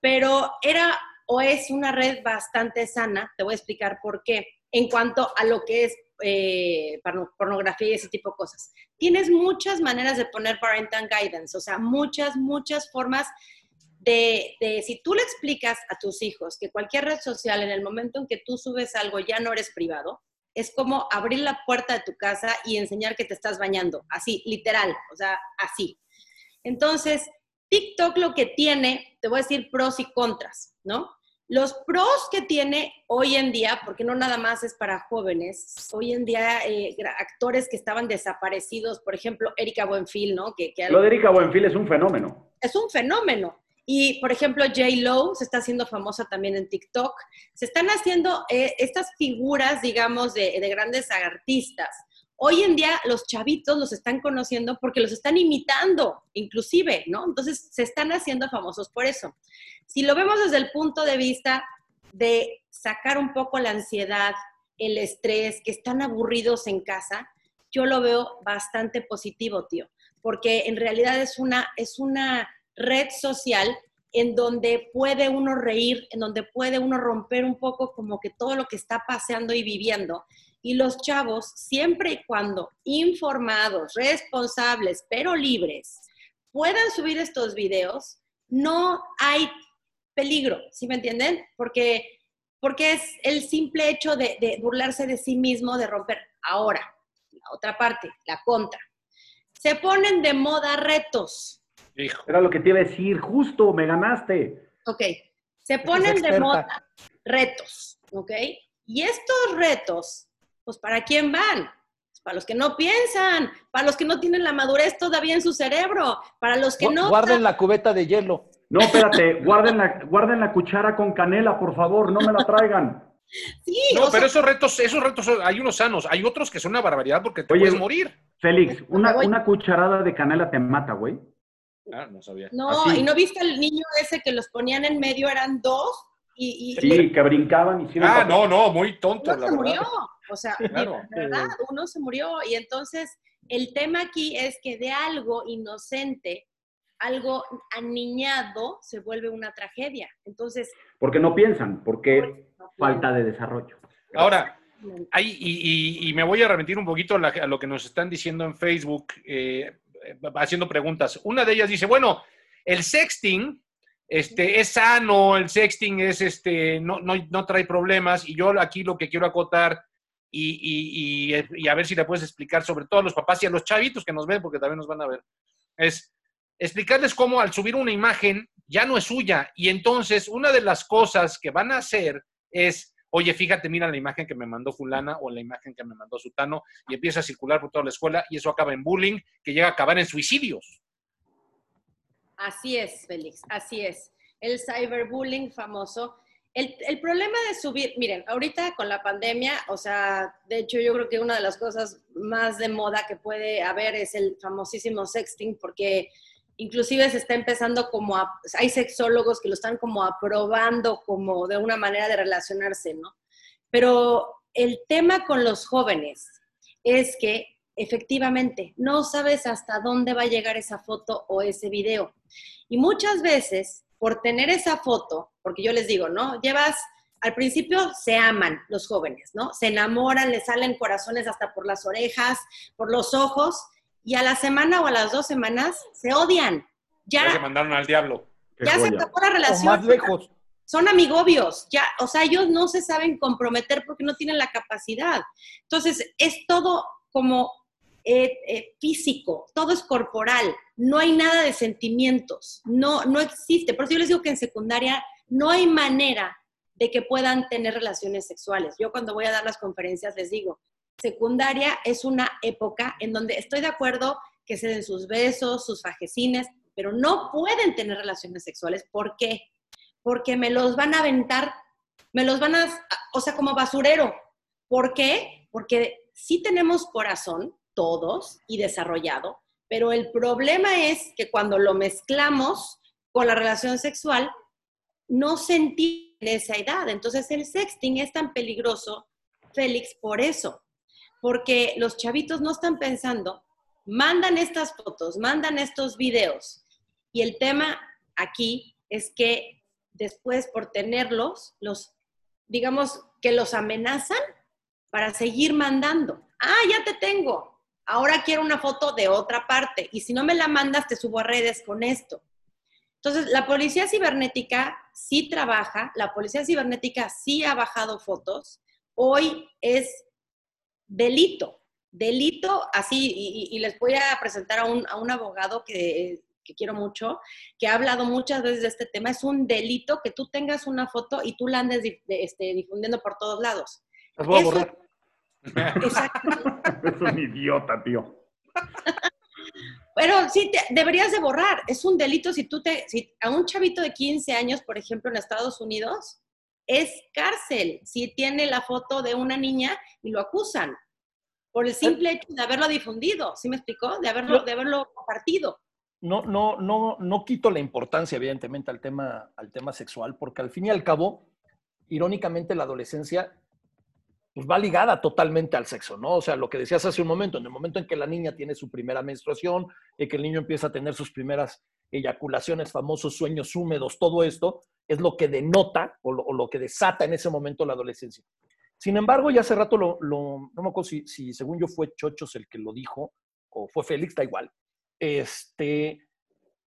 pero era o es una red bastante sana, te voy a explicar por qué, en cuanto a lo que es eh, pornografía y ese tipo de cosas. Tienes muchas maneras de poner parental guidance, o sea, muchas, muchas formas de, de, si tú le explicas a tus hijos que cualquier red social en el momento en que tú subes algo ya no eres privado, es como abrir la puerta de tu casa y enseñar que te estás bañando, así, literal, o sea, así. Entonces, TikTok lo que tiene, te voy a decir pros y contras, ¿no? Los pros que tiene hoy en día, porque no nada más es para jóvenes, hoy en día eh, actores que estaban desaparecidos, por ejemplo, Erika Buenfil, ¿no? Que, Lo de Erika Buenfil es un fenómeno. Es un fenómeno. Y, por ejemplo, J. Lo se está haciendo famosa también en TikTok. Se están haciendo eh, estas figuras, digamos, de, de grandes artistas. Hoy en día los chavitos los están conociendo porque los están imitando, inclusive, ¿no? Entonces se están haciendo famosos por eso. Si lo vemos desde el punto de vista de sacar un poco la ansiedad, el estrés, que están aburridos en casa, yo lo veo bastante positivo, tío, porque en realidad es una, es una red social en donde puede uno reír, en donde puede uno romper un poco como que todo lo que está paseando y viviendo. Y los chavos, siempre y cuando informados, responsables, pero libres, puedan subir estos videos, no hay peligro, ¿sí me entienden? Porque, porque es el simple hecho de, de burlarse de sí mismo, de romper. Ahora, la otra parte, la contra. Se ponen de moda retos. Hijo. Era lo que te iba a decir, justo, me ganaste. Ok, se ponen de moda retos, ¿ok? Y estos retos, pues ¿para quién van? Pues, para los que no piensan, para los que no tienen la madurez todavía en su cerebro, para los que no... Guarden la cubeta de hielo. No, espérate, guarden la, guarden la cuchara con canela, por favor, no me la traigan. Sí, No, o pero sea, esos retos, esos retos, son- hay unos sanos, hay otros que son una barbaridad porque te Oye, puedes morir. Félix, una, voy. una cucharada de canela te mata, güey. Ah, no sabía. no, así. y no viste al niño ese que los ponían en medio, eran dos, y, y Sí, que brincaban y hicieron... Ah, no, no, muy tonto, uno la se verdad. murió. O sea, de verdad, uno se murió. Y entonces, el tema aquí es que de algo inocente, algo aniñado, se vuelve una tragedia. Entonces, Porque no piensan, porque no falta de desarrollo. Ahora, hay, y, y- y me voy a remitir un poquito a, la- a lo que nos están diciendo en Facebook, eh, haciendo preguntas. Una de ellas dice, bueno, el sexting este, es sano, el sexting es, este, no, no, no trae problemas, y yo aquí lo que quiero acotar y, y- y- y a ver si le puedes explicar, sobre todo a los papás y a los chavitos que nos ven, porque también nos van a ver, es explicarles cómo al subir una imagen ya no es suya, y entonces una de las cosas que van a hacer es oye, fíjate, mira la imagen que me mandó fulana o la imagen que me mandó sutano y empieza a circular por toda la escuela y eso acaba en bullying que llega a acabar en suicidios. Así es, Félix, así es. El cyberbullying famoso. El, el problema de subir, miren, ahorita con la pandemia, o sea, de hecho yo creo que una de las cosas más de moda que puede haber es el famosísimo sexting, porque inclusive se está empezando como a, hay sexólogos que lo están como aprobando como de una manera de relacionarse, ¿no? Pero el tema con los jóvenes es que efectivamente no sabes hasta dónde va a llegar esa foto o ese video. Y muchas veces, por tener esa foto, porque yo les digo, ¿no? Llevas, al principio se aman los jóvenes, ¿no? Se enamoran, les salen corazones hasta por las orejas, por los ojos, y a la semana o a las dos semanas se odian. Ya se mandaron al diablo. Ya se acabó la O relación más lejos. son amigobios, ya, o sea, ellos no se saben comprometer porque no tienen la capacidad. Entonces, es todo como eh, eh, físico, todo es corporal, no hay nada de sentimientos, no, no existe. Por eso yo les digo que en secundaria no hay manera de que puedan tener relaciones sexuales. Yo cuando voy a dar las conferencias les digo, secundaria es una época en donde estoy de acuerdo que se den sus besos, sus fajecines, pero no pueden tener relaciones sexuales. ¿Por qué? porque me los van a aventar, me los van a, o sea, como basurero. ¿Por qué? Porque sí tenemos corazón, todos, y desarrollado, pero el problema es que cuando lo mezclamos con la relación sexual, no se entiende en esa edad. Entonces el sexting es tan peligroso, Félix, por eso, porque los chavitos no están pensando, mandan estas fotos, mandan estos videos, y el tema aquí es que después por tenerlos, los, digamos, que los amenazan para seguir mandando. Ah, ya te tengo. Ahora quiero una foto de otra parte. Y si no me la mandas, te subo a redes con esto. Entonces, la policía cibernética sí trabaja, la policía cibernética sí ha bajado fotos. Hoy es delito, delito así, y, les voy a presentar a un, a un abogado que, que quiero mucho, que ha hablado muchas veces de este tema. Es un delito que tú tengas una foto y tú la andes este, difundiendo por todos lados. Las voy a Eso- borrar. Exacto. Es un idiota, tío. Pero sí, te- deberías de borrar. Es un delito si tú te, si a un chavito de 15 años, por ejemplo, en Estados Unidos, es cárcel si tiene la foto de una niña y lo acusan por el simple hecho de haberlo difundido. ¿Sí me explicó? De haberlo, de haberlo compartido. no, no, no, no quito la importancia, evidentemente, al tema, al tema sexual, porque al fin y al cabo, irónicamente, la adolescencia pues, va ligada totalmente al sexo, ¿no? O sea, lo que decías hace un momento, en el momento en que la niña tiene su primera menstruación, en que el niño empieza a tener sus primeras eyaculaciones, famosos sueños húmedos, todo esto es lo que denota o lo, o lo que desata en ese momento la adolescencia. Sin embargo, ya hace rato, lo, lo- no me acuerdo si, si según yo fue Chochos el que lo dijo, o fue Félix, da igual, este,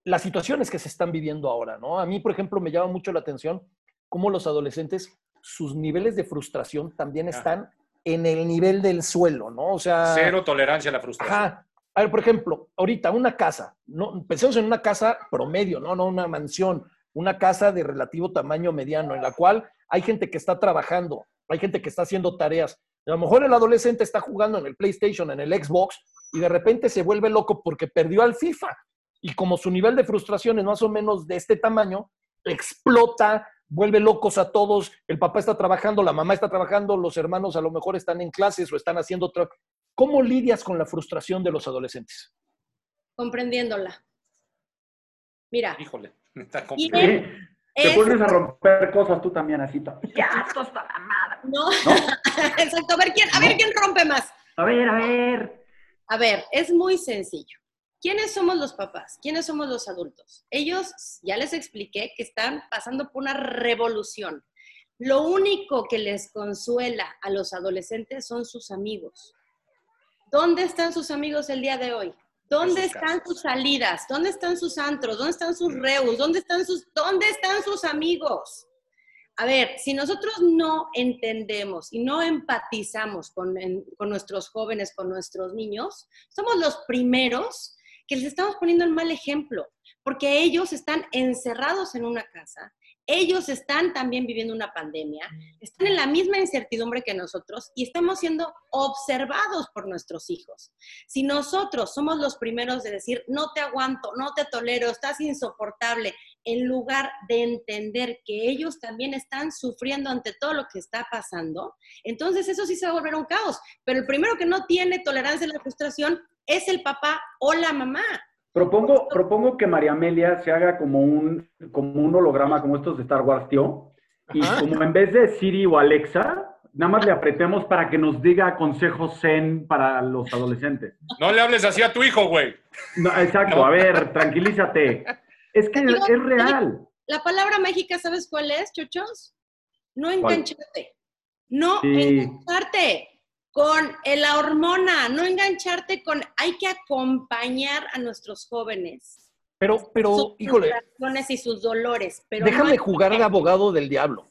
las situaciones que se están viviendo ahora, ¿no? A mí, por ejemplo, me llama mucho la atención cómo los adolescentes, sus niveles de frustración también están en el nivel del suelo, ¿no? O sea... Cero tolerancia a la frustración. Ajá. A ver, por ejemplo, ahorita una casa, no, pensemos en una casa promedio, ¿no? No una mansión, una casa de relativo tamaño mediano, en la cual hay gente que está trabajando, hay gente que está haciendo tareas. A lo mejor el adolescente está jugando en el PlayStation, en el Xbox, y de repente se vuelve loco porque perdió al FIFA. Y como su nivel de frustración es más o menos de este tamaño, explota, vuelve locos a todos. El papá está trabajando, la mamá está trabajando, los hermanos a lo mejor están en clases o están haciendo otra. ¿Cómo lidias con la frustración de los adolescentes? comprendiéndola. Mira, Híjole, está complicado. Sí, Te es- pones a romper cosas tú también, así. to- Ya, esto está la madre. no, exacto, a ver quién, a ver No. quién rompe más. A ver, a ver. A ver, es muy sencillo. ¿Quiénes somos los papás? ¿Quiénes somos los adultos? Ellos, ya les expliqué que están pasando por una revolución. Lo único que les consuela a los adolescentes son sus amigos. ¿Dónde están sus amigos el día de hoy? ¿Dónde están sus salidas? ¿Dónde están sus antros? ¿Dónde están sus reus? ¿Dónde están sus, dónde están sus amigos? A ver, si nosotros no entendemos y no empatizamos con, en- con nuestros jóvenes, con nuestros niños, somos los primeros que les estamos poniendo el mal ejemplo, porque ellos están encerrados en una casa, ellos están también viviendo una pandemia, están en la misma incertidumbre que nosotros y estamos siendo observados por nuestros hijos. Si nosotros somos los primeros de decir, no te aguanto, no te tolero, estás insoportable, en lugar de entender que ellos también están sufriendo ante todo lo que está pasando, entonces eso sí se va a volver un caos. Pero el primero que no tiene tolerancia a la frustración es el papá o la mamá. Propongo, propongo que María Amelia se haga como un, como un holograma como estos de Star Wars, tío. Y Ajá. como en vez de Siri o Alexa, nada más le apretemos para que nos diga consejos zen para los adolescentes. No le hables así a tu hijo, güey. No, exacto, No. a ver, tranquilízate. Es que digo- es real. La palabra mágica, ¿sabes cuál es, chochos? No engancharte. No Sí. engancharte con la hormona, no engancharte con... Hay que acompañar a nuestros jóvenes. Pero, pero, sus híjole, y sus dolores. Pero déjame no- jugar de abogado del diablo.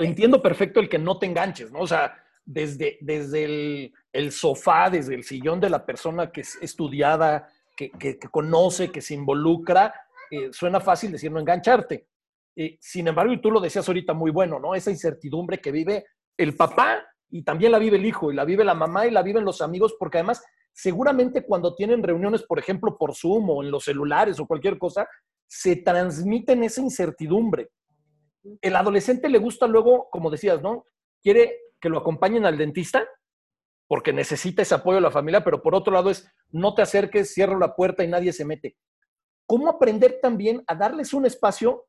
Entiendo perfecto el que no te enganches, ¿no? O sea, desde, desde el, el sofá, desde el sillón de la persona que es estudiada, que, que- que conoce, que se involucra, eh, suena fácil decir no engancharte. Eh, sin embargo, y tú lo decías ahorita muy bueno, ¿no? Esa incertidumbre que vive el papá y también la vive el hijo, y la vive la mamá y la viven los amigos, porque además, seguramente cuando tienen reuniones, por ejemplo, por Zoom o en los celulares o cualquier cosa, se transmiten esa incertidumbre. El adolescente le gusta luego, como decías, ¿no? Quiere que lo acompañen al dentista porque necesita ese apoyo de la familia, pero por otro lado es, no te acerques, cierro la puerta y nadie se mete. ¿Cómo aprender también a darles un espacio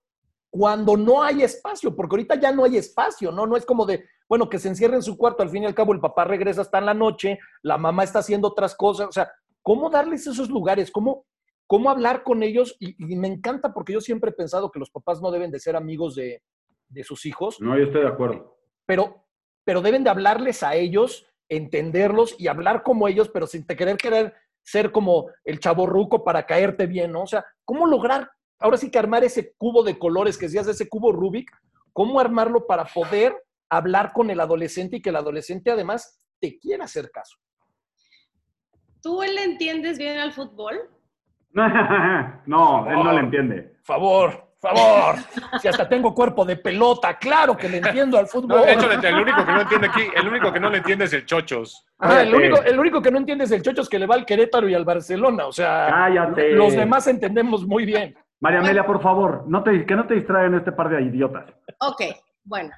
cuando no hay espacio? Porque ahorita ya no hay espacio, ¿no? No es como de, bueno, que se encierre en su cuarto, al fin y al cabo el papá regresa hasta en la noche, la mamá está haciendo otras cosas, o sea, ¿cómo darles esos lugares? ¿Cómo, cómo hablar con ellos? Y, y me encanta porque yo siempre he pensado que los papás no deben de ser amigos de, de sus hijos, No, yo estoy de acuerdo. pero, pero deben de hablarles a ellos, entenderlos y hablar como ellos, pero sin te querer querer ser como el chaborruco para caerte bien, ¿no? O sea, ¿cómo lograr, ahora sí que armar ese cubo de colores que decías, ese cubo Rubik, cómo armarlo para poder hablar con el adolescente y que el adolescente además te quiera hacer caso? ¿Tú le entiendes bien al fútbol? no, él no le entiende. Por favor. Favor, si hasta tengo cuerpo de pelota, claro que le entiendo al fútbol. No, de hecho, el único que no entiende aquí, el único que no le entiende es el Chochos. Ah, el, único, el único que no entiende es el Chochos que le va al Querétaro y al Barcelona. O sea, Cállate. los demás entendemos muy bien. María Amelia, por favor, no te, que no te distraigan este par de idiotas. Ok, bueno.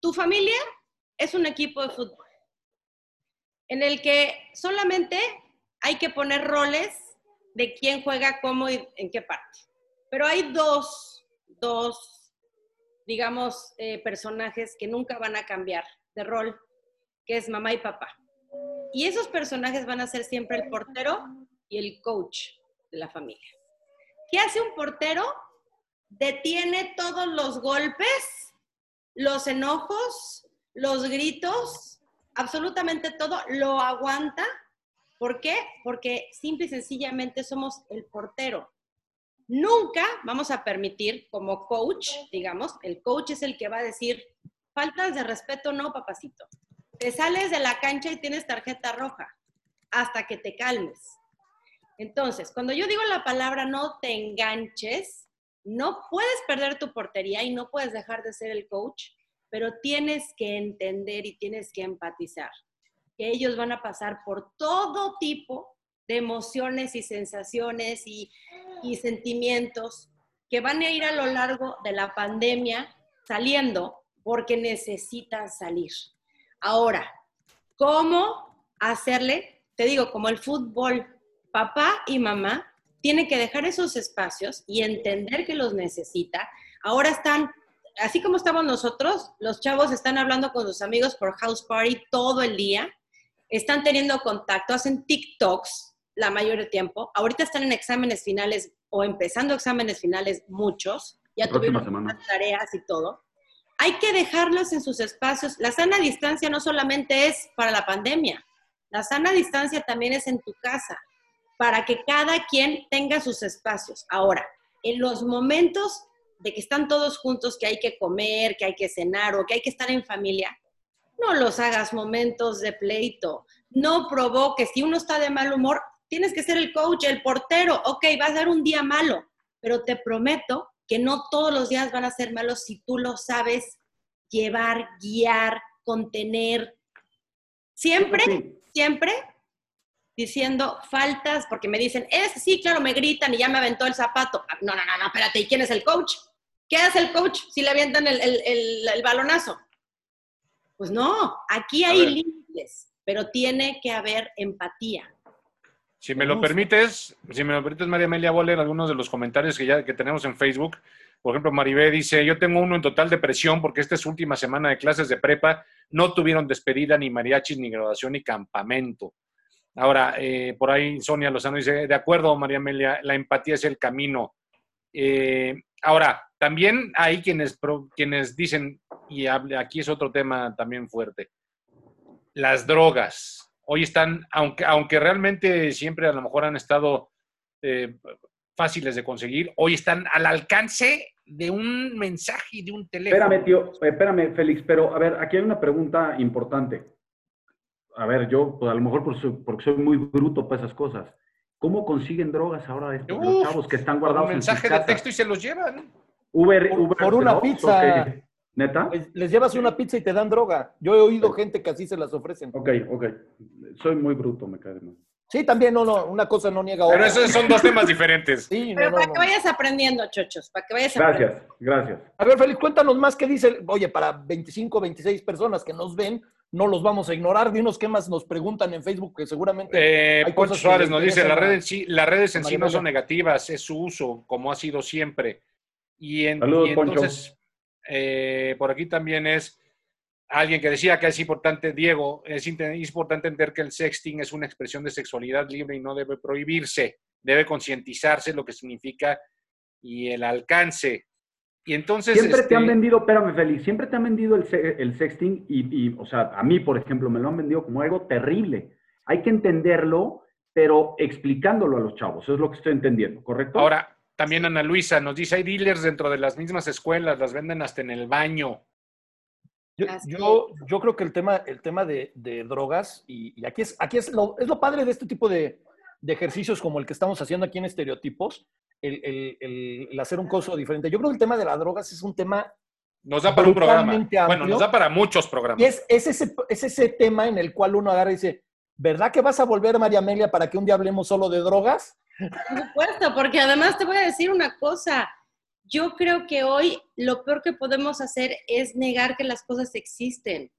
Tu familia es un equipo de fútbol en el que solamente hay que poner roles de quién juega cómo y en qué parte. Pero hay dos, dos digamos, eh, personajes que nunca van a cambiar de rol, que es mamá y papá. Y esos personajes van a ser siempre el portero y el coach de la familia. ¿Qué hace un portero? Detiene todos los golpes, los enojos, los gritos, absolutamente todo, lo aguanta. ¿Por qué? Porque simple y sencillamente somos el portero. Nunca vamos a permitir como coach, digamos, el coach es el que va a decir, faltas de respeto, no, papacito. Te sales de la cancha y tienes tarjeta roja hasta que te calmes. Entonces, cuando yo digo la palabra no te enganches, no puedes perder tu portería y no puedes dejar de ser el coach, pero tienes que entender y tienes que empatizar que ellos van a pasar por todo tipo de emociones y sensaciones y, sentimientos que van a ir a lo largo de la pandemia saliendo porque necesitan salir. Ahora, ¿cómo hacerle? Te digo, como el fútbol, papá y mamá tienen que dejar esos espacios y entender que los necesita. Ahora están, así como estamos nosotros, los chavos están hablando con sus amigos por house party todo el día, están teniendo contacto, hacen TikToks la mayor de tiempo. Ahorita están en exámenes finales o empezando exámenes finales muchos, ya tuvimos tareas y todo. Hay que dejarlos en sus espacios. La sana distancia no solamente es para la pandemia, la sana distancia también es en tu casa para que cada quien tenga sus espacios. Ahora, en los momentos de que están todos juntos, que hay que comer, que hay que cenar o que hay que estar en familia, no los hagas momentos de pleito. No provoques. Si uno está de mal humor, tienes que ser el coach, el portero. Ok, va a ser un día malo, pero te prometo que no todos los días van a ser malos si tú lo sabes llevar, guiar, contener. Siempre, siempre diciendo faltas, porque me dicen, es sí, claro, me gritan y ya me aventó el zapato. Ah, no, no, no, no, espérate, ¿y quién es el coach? ¿Qué hace el coach si le avientan el, el, balonazo? Pues no, aquí hay límites, pero tiene que haber empatía. Si me lo permites, si me lo permites, María Amelia, voy a leer algunos de los comentarios que ya que tenemos en Facebook. Por ejemplo, Maribé dice, yo tengo uno en total depresión porque esta es su última semana de clases de prepa, no tuvieron despedida, ni mariachis, ni graduación, ni campamento. Ahora, eh, por ahí Sonia Lozano dice, de acuerdo, María Amelia, la empatía es el camino. Eh, ahora, también hay quienes, quienes dicen, y aquí es otro tema también fuerte, las drogas. Hoy están, aunque, aunque realmente siempre a lo mejor han estado eh, fáciles de conseguir, hoy están al alcance de un mensaje y de un teléfono. Espérame, tío, espérame, Félix, pero a ver, aquí hay una pregunta importante a ver, yo pues, a lo mejor por porque soy muy bruto para esas cosas. ¿Cómo consiguen drogas ahora estos los chavos que están guardados un mensaje de texto y se los llevan? Uber, por, Uber por una pizza. ¿Neta? Les, llevas una pizza y te dan droga. Yo he oído gente que así se las ofrecen. Ok, ok. Soy muy bruto, me cae mal. Sí, también, no, no, una cosa no niega otra. Pero esos son dos temas diferentes. Sí, Pero para que vayas aprendiendo, chochos, para que vayas Gracias, gracias. A ver, Félix, cuéntanos más qué dice, oye, para 25, 26 personas que nos ven, no los vamos a ignorar. Dinos qué más nos preguntan en Facebook, que seguramente. Eh, hay Suárez nos dice: las redes, sí, las redes en sí no son negativas, es su uso, como ha sido siempre. Y, en, entonces, eh, por aquí también es alguien que decía que es importante, Diego, es, importante entender que el sexting es una expresión de sexualidad libre y no debe prohibirse. Debe concientizarse lo que significa y el alcance y entonces... Siempre te han este vendido, espérame Félix, siempre te han vendido el, el sexting y, o sea, a mí, por ejemplo, me lo han vendido como algo terrible. Hay que entenderlo, pero explicándolo a los chavos, eso es lo que estoy entendiendo, ¿correcto? Ahora, también Ana Luisa nos dice, hay dealers dentro de las mismas escuelas, las venden hasta en el baño. Yo, yo, creo que el tema, el tema de, drogas, y, aquí, es, aquí es, lo, es lo padre de este tipo de, de ejercicios como el que estamos haciendo aquí en Estereotipos, el, hacer un coso diferente. Yo creo que el tema de las drogas es un tema... Nos da para un programa. Bueno, nos da para muchos programas. Y es, ese, es ese tema en el cual uno agarra y dice, ¿verdad que vas a volver, María Amelia, para que un día hablemos solo de drogas? Por supuesto, porque además te voy a decir una cosa. Yo creo que hoy lo peor que podemos hacer es negar que las cosas existen,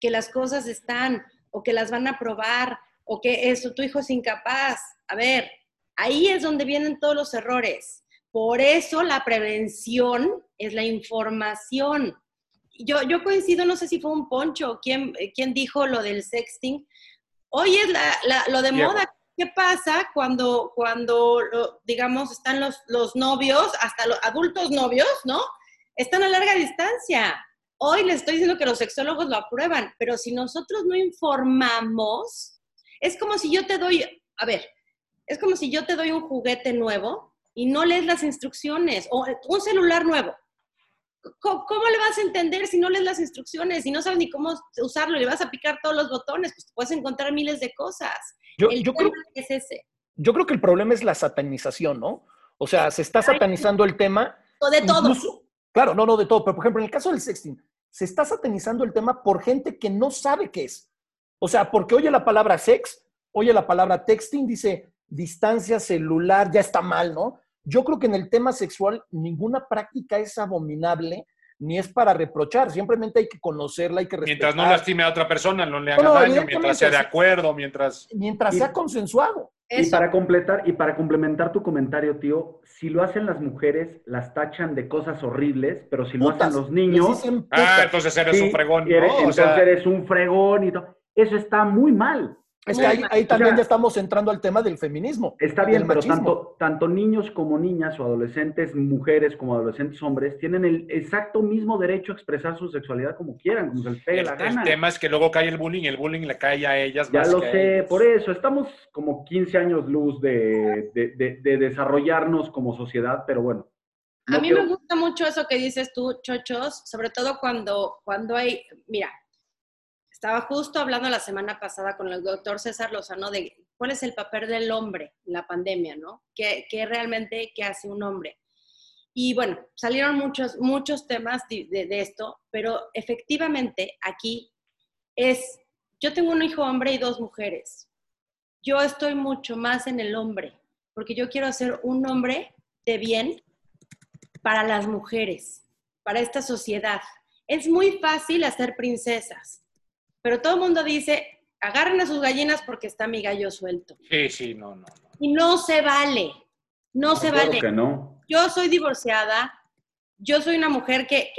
que las cosas están o que las van a probar o que eso, tu hijo es incapaz. A ver, Ahí es donde vienen todos los errores. Por eso la prevención es la información. Yo, yo coincido, no sé si fue un poncho, ¿quién, quién dijo lo del sexting. Hoy es lo de moda. ¿Qué pasa cuando, cuando digamos, están los, los novios, hasta los adultos novios, ¿no? Están a larga distancia. Hoy les estoy diciendo que los sexólogos lo aprueban, pero si nosotros no informamos, es como si yo te doy, a ver, es como si yo te doy un juguete nuevo y no lees las instrucciones o un celular nuevo. ¿Cómo, le vas a entender si no lees las instrucciones, si no sabes ni cómo usarlo y le vas a picar todos los botones? Pues puedes encontrar miles de cosas. Yo, creo que es ese. Yo creo que el problema es la satanización, ¿no? O sea, se está satanizando el tema. O de todo. claro, no, no de todo. Pero, por ejemplo, en el caso del sexting, se está satanizando el tema por gente que no sabe qué es. O sea, porque oye la palabra sex, oye la palabra texting, dice, distancia celular ya está mal, ¿no? Yo creo que en el tema sexual ninguna práctica es abominable ni es para reprochar, simplemente hay que conocerla, hay que respetar. Mientras no lastime a otra persona, no le haga daño, mientras sea de acuerdo, mientras... Mientras sea consensuado. Y para completar, y para complementar tu comentario, tío, si lo hacen las mujeres, las tachan de cosas horribles, pero si lo hacen los niños... Ah, entonces eres un fregón, ¿no? entonces eres un fregón y todo. Eso está muy mal. Es que ahí, también ya estamos entrando al tema del feminismo. Está bien, pero tanto, tanto niños como niñas o adolescentes, mujeres como adolescentes hombres, tienen el exacto mismo derecho a expresar su sexualidad como quieran, como se les pegue la gana. El tema es que luego cae el bullying y el bullying le cae a ellas. Ya lo sé, por eso estamos como 15 años luz de, desarrollarnos como sociedad, pero bueno. a mí me gusta mucho eso que dices tú, chochos, sobre todo cuando, cuando hay, mira, estaba justo hablando la semana pasada con el doctor César Lozano de cuál es el papel del hombre en la pandemia, ¿no? ¿Qué, realmente qué hace un hombre? Y bueno, salieron muchos, muchos temas de, de, esto, pero efectivamente aquí es, yo tengo un hijo hombre y dos mujeres. Yo estoy mucho más en el hombre, porque yo quiero ser un hombre de bien para las mujeres, para esta sociedad. Es muy fácil hacer princesas, pero todo el mundo dice, agarren a sus gallinas porque está mi gallo suelto. Sí, sí, no, no. Y no se vale, no, se vale. Que no. Yo soy divorciada, yo soy una mujer que,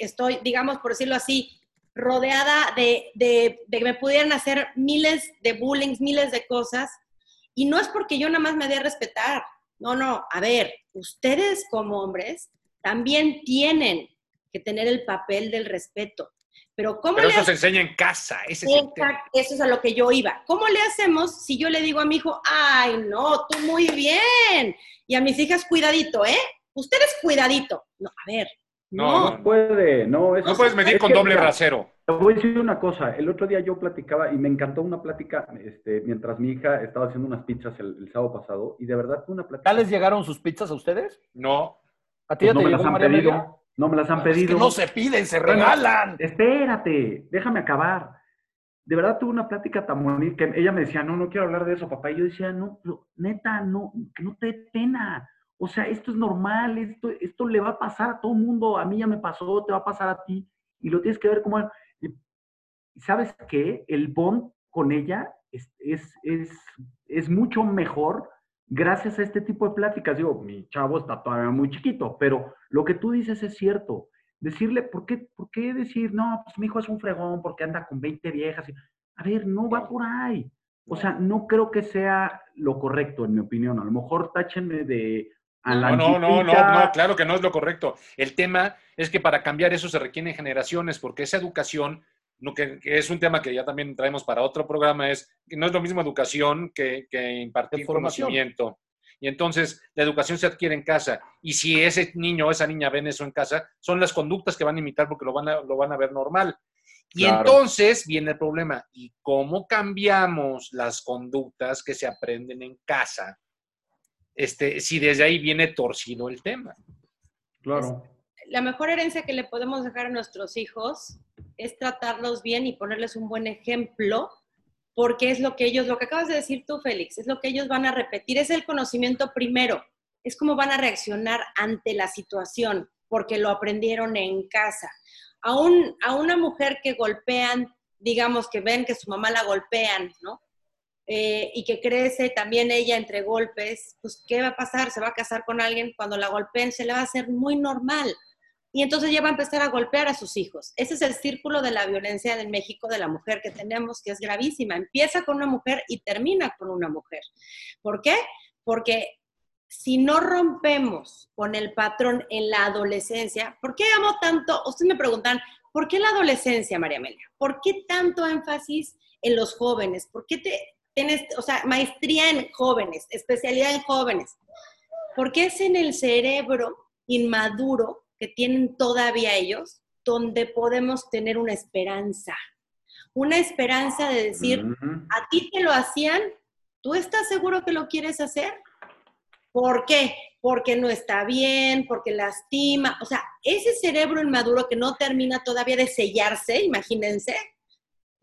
estoy, digamos, por decirlo así, rodeada de, de, de, que me pudieran hacer miles de bullying, miles de cosas, y no es porque yo nada más me dé a respetar. No, no, a ver, ustedes como hombres también tienen que tener el papel del respeto. Pero, ¿cómo eso se enseña en casa. Ese eso es a lo que yo iba. ¿Cómo le hacemos si yo le digo a mi hijo, ay, no, tú muy bien? Y a mis hijas, cuidadito, ¿eh? Ustedes cuidadito. No, a ver. No, no, puede, no. no puedes medir con doble rasero. Te voy a decir una cosa. El otro día yo platicaba y me encantó una plática este, mientras mi hija estaba haciendo unas pizzas el, sábado pasado y de verdad fue una plática. ¿Ya les llegaron sus pizzas a ustedes? No. ¿A ti ya pues te no me las han pedido. No me las han pedido. no se piden, se regalan. espérate, déjame acabar. De verdad tuve una plática tan bonita que ella me decía, no, no quiero hablar de eso, papá. Y yo decía, no, neta, no, que no te dé pena. O sea, esto es normal, esto, esto le va a pasar a todo el mundo. A mí ya me pasó, te va a pasar a ti. Y lo tienes que ver como... ¿Sabes qué? El bond con ella es, es, es, es mucho mejor gracias a este tipo de pláticas, digo, mi chavo está todavía muy chiquito, pero lo que tú dices es cierto. Decirle, ¿por qué, por qué decir, no, pues mi hijo es un fregón porque anda con 20 viejas? A ver, no va por ahí. O sea, no creo que sea lo correcto, en mi opinión. A lo mejor táchenme de... A la no, no, no, no, claro que no es lo correcto. El tema es que para cambiar eso se requieren generaciones, porque esa educación que, es un tema que ya también traemos para otro programa, es que no es lo mismo educación que, que impartir conocimiento. Y entonces la educación se adquiere en casa. Y si ese niño o esa niña ven eso en casa, son las conductas que van a imitar porque lo van a, lo van a ver normal. Y entonces viene el problema. ¿Y cómo cambiamos las conductas que se aprenden en casa este, si desde ahí viene torcido el tema. Claro. La mejor herencia que le podemos dejar a nuestros hijos es tratarlos bien y ponerles un buen ejemplo, porque es lo que ellos, lo que acabas de decir tú, Félix, es lo que ellos van a repetir, es el conocimiento primero, es cómo van a reaccionar ante la situación, porque lo aprendieron en casa. A, un, a una mujer que golpean, digamos que ven que su mamá la golpean, ¿no? Eh, y que crece también ella entre golpes, pues ¿qué va a pasar? Se va a casar con alguien, cuando la golpeen se le va a hacer muy normal. Y entonces ya va a empezar a golpear a sus hijos. Ese es el círculo de la violencia en México de la mujer que tenemos, que es gravísima. Empieza con una mujer y termina con una mujer. ¿Por qué? Porque si no rompemos con el patrón en la adolescencia, ¿por qué amo tanto? Ustedes me preguntan, ¿por qué la adolescencia, María Amelia? ¿Por qué tanto énfasis en los jóvenes? ¿Por qué te, tienes, o sea, maestría en jóvenes, especialidad en jóvenes? Porque es en el cerebro inmaduro que tienen todavía ellos donde podemos tener una esperanza. Una esperanza de decir, a ti te lo hacían, ¿tú estás seguro que lo quieres hacer? ¿Por qué? Porque no está bien, porque lastima. O sea, ese cerebro inmaduro que no termina todavía de sellarse, imagínense,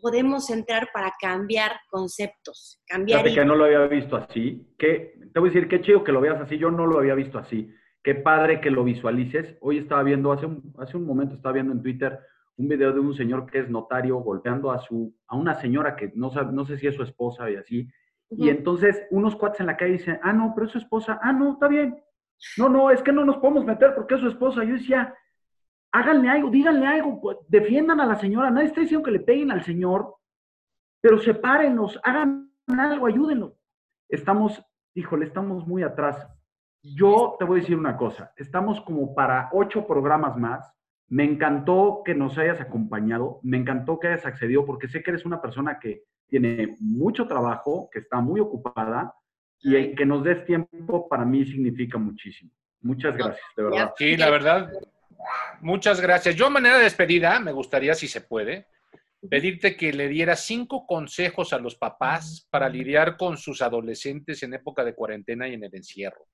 podemos entrar para cambiar conceptos, cambiar... Fíjate que no lo había visto así. Que, te voy a decir, qué chido que lo veas así. Yo no lo había visto así. Qué padre que lo visualices. Hoy estaba viendo, hace un, hace un momento estaba viendo en Twitter un video de un señor que es notario golpeando a, su, a una señora que no, sabe, no sé si es su esposa y así. Y entonces unos cuates en la calle dicen, ah, no, pero es su esposa. Ah, no, está bien. No, no, es que no nos podemos meter porque es su esposa. Yo decía, háganle algo, díganle algo, pues, defiendan a la señora. Nadie está diciendo que le peguen al señor, pero sepárenlos, hagan algo, ayúdenlo. Estamos, híjole, estamos muy atrás. Yo te voy a decir una cosa, estamos como para ocho programas más. Me encantó que nos hayas acompañado, me encantó que hayas accedido, porque sé que eres una persona que tiene mucho trabajo, que está muy ocupada y que nos des tiempo para mí significa muchísimo. Muchas gracias, de verdad. Sí, la verdad, Muchas gracias. Yo, a manera de despedida, me gustaría, si se puede, pedirte que le dieras cinco consejos a los papás para lidiar con sus adolescentes en época de cuarentena y en el encierro.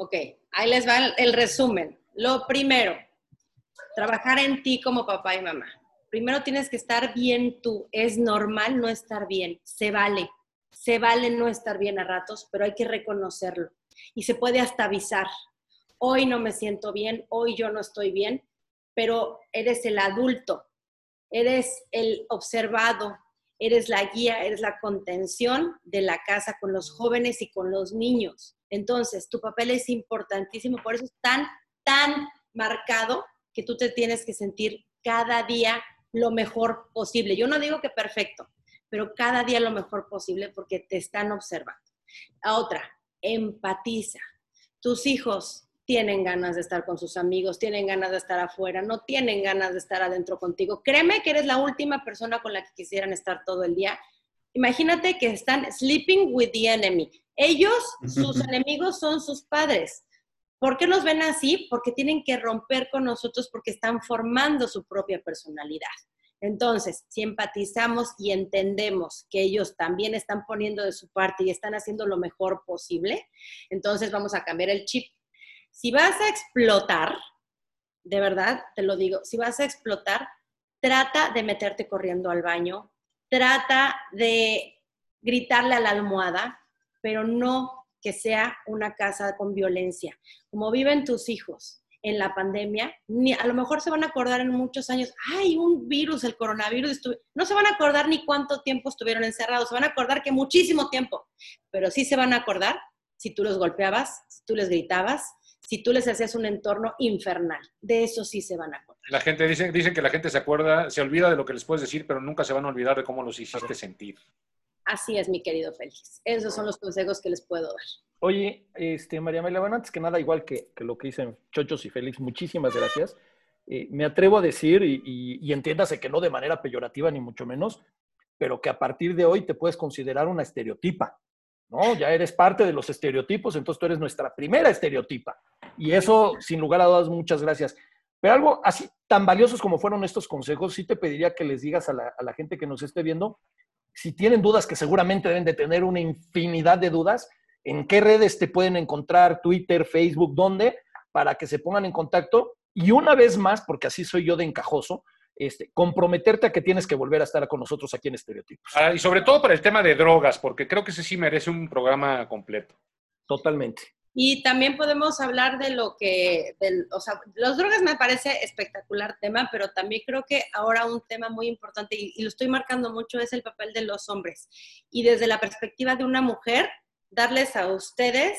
Ok, ahí les va el resumen. Lo primero, trabajar en ti como papá y mamá. Primero tienes que estar bien tú. Es normal no estar bien. Se vale. Se vale no estar bien a ratos, pero hay que reconocerlo. Y se puede hasta avisar hoy no me siento bien, hoy yo no estoy bien, pero eres el adulto, eres el observado, eres la guía, eres la contención de la casa con los jóvenes y con los niños. Entonces, tu papel es importantísimo, por eso es tan, tan marcado que tú te tienes que sentir cada día lo mejor posible. Yo no digo que perfecto, pero cada día lo mejor posible porque te están observando. A otra, empatiza. Tus hijos tienen ganas de estar con sus amigos, tienen ganas de estar afuera, no tienen ganas de estar adentro contigo. Créeme que eres la última persona con la que quisieran estar todo el día. Imagínate que están sleeping with the enemy. Ellos, sus enemigos son sus padres. ¿Por qué nos ven así? Porque tienen que romper con nosotros porque están formando su propia personalidad. Entonces, si empatizamos y entendemos que ellos también están poniendo de su parte y están haciendo lo mejor posible, entonces vamos a cambiar el chip si vas a explotar, de verdad, te lo digo, si vas a explotar, trata de meterte corriendo al baño, trata de gritarle a la almohada, pero no que sea una casa con violencia. Como viven tus hijos en la pandemia, ni, a lo mejor se van a acordar en muchos años, hay un virus, el coronavirus, no se van a acordar ni cuánto tiempo estuvieron encerrados, se van a acordar que muchísimo tiempo, pero sí se van a acordar si tú los golpeabas, si tú les gritabas, si tú les hacías un entorno infernal. De eso sí se van a acordar. La gente dice, dicen que la gente se acuerda, se olvida de lo que les puedes decir, pero nunca se van a olvidar de cómo los hiciste sentir. Así es, mi querido Félix. Esos son los consejos que les puedo dar. Oye, este, María Amelia, bueno, antes que nada, igual que, lo que dicen Chochos y Félix, muchísimas gracias. Eh, me atrevo a decir, y, y entiéndase que no de manera peyorativa ni mucho menos, pero que a partir de hoy te puedes considerar una estereotipa. ¿No? Ya eres parte de los estereotipos, entonces tú eres nuestra primera estereotipa. Y eso, sin lugar a dudas, muchas gracias. Pero algo así tan valiosos como fueron estos consejos, sí te pediría que les digas a la, gente que nos esté viendo, si tienen dudas, que seguramente deben de tener una infinidad de dudas, en qué redes te pueden encontrar, Twitter, Facebook, dónde, para que se pongan en contacto. Y una vez más, porque así soy yo de encajoso, este, comprometerte a que tienes que volver a estar con nosotros aquí en Estereotipos. Ah, y sobre todo para el tema de drogas, porque creo que ese sí merece un programa completo. Totalmente. Y también podemos hablar de lo que, del, o sea, los drogas me parece espectacular tema, pero también creo que ahora un tema muy importante, y, y lo estoy marcando mucho, es el papel de los hombres. Y desde la perspectiva de una mujer, darles a ustedes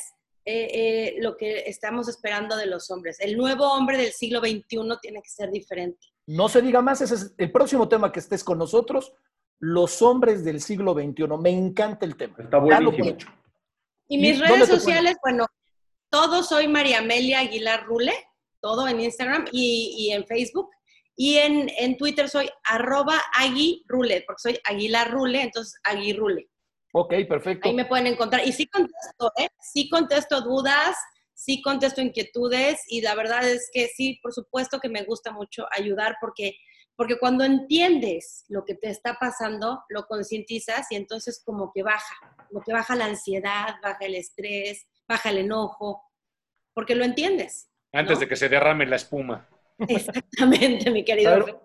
eh, eh, lo que estamos esperando de los hombres. El nuevo hombre del siglo XXI tiene que ser diferente. No se diga más, ese es el próximo tema que estés con nosotros, los hombres del siglo XXI. Me encanta el tema. Está buenísimo. Y ¿Y mis redes sociales, bueno, todo soy María Amelia Aguilar Rule, todo en Instagram y, y en Facebook. Y en, en Twitter soy arroba Agui Rule, porque soy Aguilar Rule, entonces Agui Rule. Ok, perfecto. Ahí me pueden encontrar. Y sí contesto, ¿eh? Sí contesto dudas, sí contesto inquietudes y la verdad es que sí, por supuesto que me gusta mucho ayudar porque, porque cuando entiendes lo que te está pasando, lo concientizas y entonces como que baja, como que baja la ansiedad, baja el estrés, baja el enojo, porque lo entiendes. Antes ¿No? de que se derrame la espuma. Exactamente, mi querido. ver,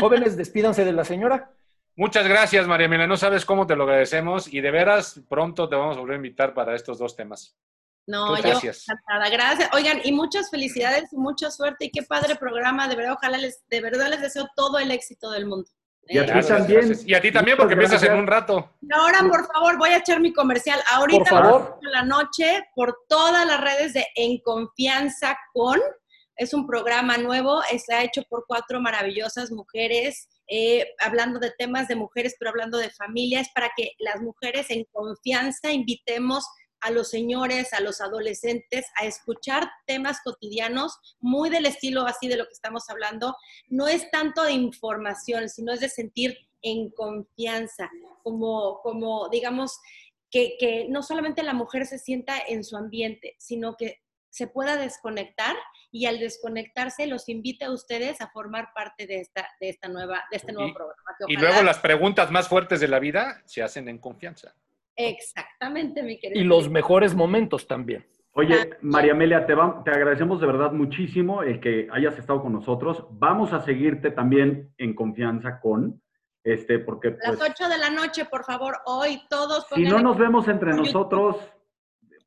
jóvenes, despídanse de la señora. Muchas gracias, María Emilia. No sabes cómo te lo agradecemos y de veras pronto te vamos a volver a invitar para estos dos temas. No, yo Gracias. encantada. Gracias. Oigan, y muchas felicidades y mucha suerte y qué padre programa. De verdad, ojalá les, de verdad les deseo todo el éxito del mundo. Y a ti Gracias, también. gracias. Y a ti también, porque empiezas en un rato. Y ahora, por favor, voy a echar mi comercial. Ahorita Por favor. a la noche por todas las redes de En Confianza con. Es un programa nuevo, está hecho por cuatro maravillosas mujeres, eh, hablando de temas de mujeres, pero hablando de familias, para que las mujeres en confianza invitemos a los señores, a los adolescentes, a escuchar temas cotidianos, muy del estilo así de lo que estamos hablando. No es tanto de información, sino es de sentir en confianza, como, como digamos, que, que no solamente la mujer se sienta en su ambiente, sino que se pueda desconectar y al desconectarse los invite a ustedes a formar parte de esta, de esta nueva, de este nuevo Y- programa. Y luego las preguntas más fuertes de la vida se hacen en confianza. Exactamente, mi querido. Y los mejores momentos también. Oye, María Amelia, te, va- te agradecemos de verdad muchísimo el que hayas estado con nosotros. Vamos a seguirte también en confianza con, este, porque las pues, 8 de la noche, por favor, hoy todos si no nos vemos entre nosotros,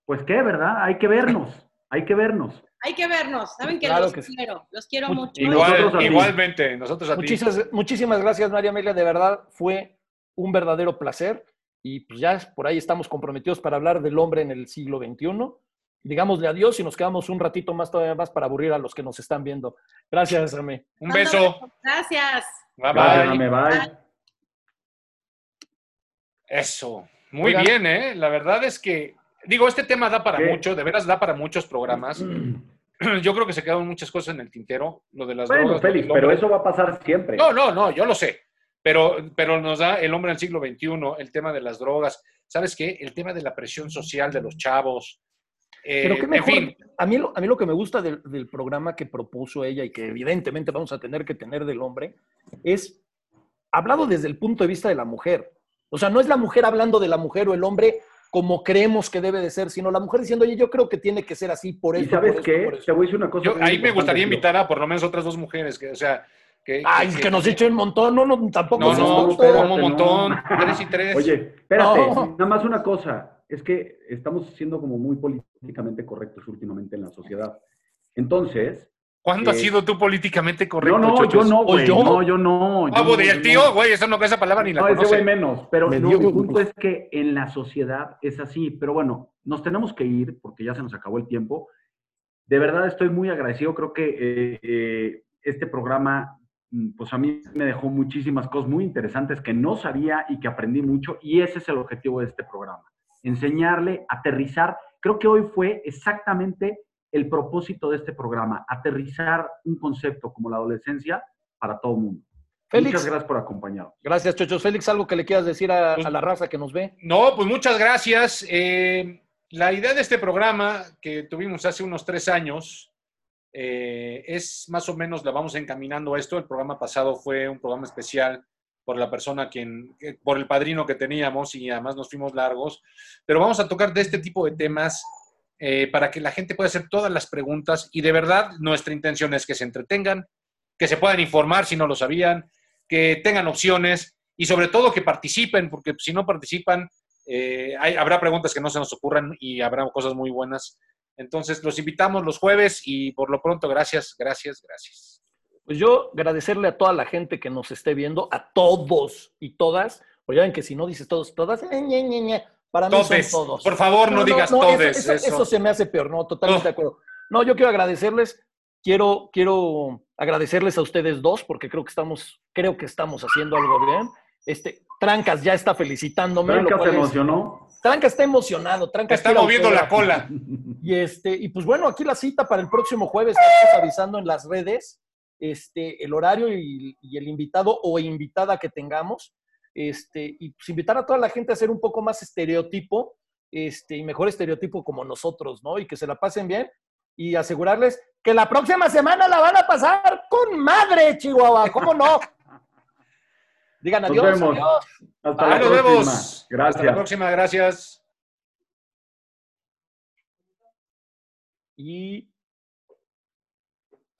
pues qué, ¿verdad? Hay que vernos, hay que vernos. Hay que vernos, saben que Claro los que sí. quiero, los quiero Mu- mucho. Igual, nosotros a ti. igualmente, nosotros a ti. Muchísimas, muchísimas gracias, María Amelia. De verdad, fue un verdadero placer. Y pues ya por ahí estamos comprometidos para hablar del hombre en el siglo XXI. Digámosle adiós y nos quedamos un ratito más todavía más para aburrir a los que nos están viendo. Gracias, Amé. Un beso. Gracias. Bye Gracias, bye. Eso. Muy Oigan. bien, ¿eh? La verdad es que, digo, este tema da para ¿Qué? mucho, de veras da para muchos programas. Yo creo que se quedaron muchas cosas en el tintero, lo de las Bueno, drogas, Félix, pero eso va a pasar siempre. No, no, no, yo lo sé. Pero, pero nos da el hombre del siglo XXI, el tema de las drogas. ¿Sabes qué? El tema de la presión social de los chavos. Eh, Pero qué en mejor. fin, A, mí, lo- a mí lo que me gusta del, del programa que propuso ella y que evidentemente vamos a tener que tener del hombre es hablado desde el punto de vista de la mujer. O sea, no es la mujer hablando de la mujer o el hombre como creemos que debe de ser, sino la mujer diciendo, oye, yo creo que tiene que ser así por ¿Y eso. sabes por qué? por eso". Te voy a decir una cosa. yo, ahí me gustaría invitar a por lo menos otras dos mujeres, que, o sea, que... Ay, que- es que nos echen un montón, no, no, tampoco No, no, como un no. montón, tres y tres. Oye, espérate, No. nada más una cosa. Es que estamos siendo como muy políticamente correctos últimamente en la sociedad. Entonces, ¿Cuándo has eh, sido tú políticamente correcto, no, no, yo no, ¿O güey. yo? No, yo no. Ah, yo güey, no, el yo tío, no. güey, esa, no, esa palabra ni la No, ese güey menos. Pero Me no, dio- mi punto es que en la sociedad es así. Pero bueno, nos tenemos que ir porque ya se nos acabó el tiempo. De verdad estoy muy agradecido. Creo que eh, eh, este programa, pues a mí me dejó muchísimas cosas muy interesantes que no sabía y que aprendí mucho. Y ese es el objetivo de este programa. Enseñarle, aterrizar. Creo que hoy fue exactamente el propósito de este programa. Aterrizar un concepto como la adolescencia para todo el mundo. Félix. Muchas gracias por acompañarnos. Gracias, Chochos. Félix, ¿algo que le quieras decir a, Pues- a la raza que nos ve? No, pues muchas gracias. Eh, la idea de este programa que tuvimos hace unos tres años eh, es más o menos, la vamos encaminando a esto. El programa pasado fue un programa especial por la persona quien, eh, por el padrino que teníamos y además nos fuimos largos. Pero vamos a tocar de este tipo de temas eh, para que la gente pueda hacer todas las preguntas y de verdad nuestra intención es que se entretengan, que se puedan informar si no lo sabían, que tengan opciones y sobre todo que participen, porque si no participan, eh, habrá preguntas que no se nos ocurran y habrá cosas muy buenas. Entonces, los invitamos los jueves y por lo pronto, gracias, gracias, gracias. Pues yo agradecerle a toda la gente que nos esté viendo, a todos y todas, porque ya ven que si no dices todos, todas, eh, para mí son todos. Por favor, no, digas todos. Eso, se me hace peor, no, totalmente de acuerdo. No, yo quiero agradecerles, quiero, quiero agradecerles a ustedes dos, porque creo que estamos, creo que estamos haciendo algo bien. Este, Trancas ya está felicitándome. Trancas se emocionó. Trancas está emocionado. Trancas está moviendo la cola. Y este, y pues bueno, aquí la cita para el próximo jueves, estamos avisando en las redes este, el horario y, el invitado o invitada que tengamos. Este, y pues invitar a toda la gente a hacer un poco más estereotipo, este, y mejor estereotipo como nosotros, ¿no? Y que se la pasen bien y asegurarles que la próxima semana la van a pasar con madre, Chihuahua, ¿cómo no? Digan adiós. Nos vemos. Adiós. Hasta la próxima. Vemos. Gracias. Hasta la próxima, gracias. Y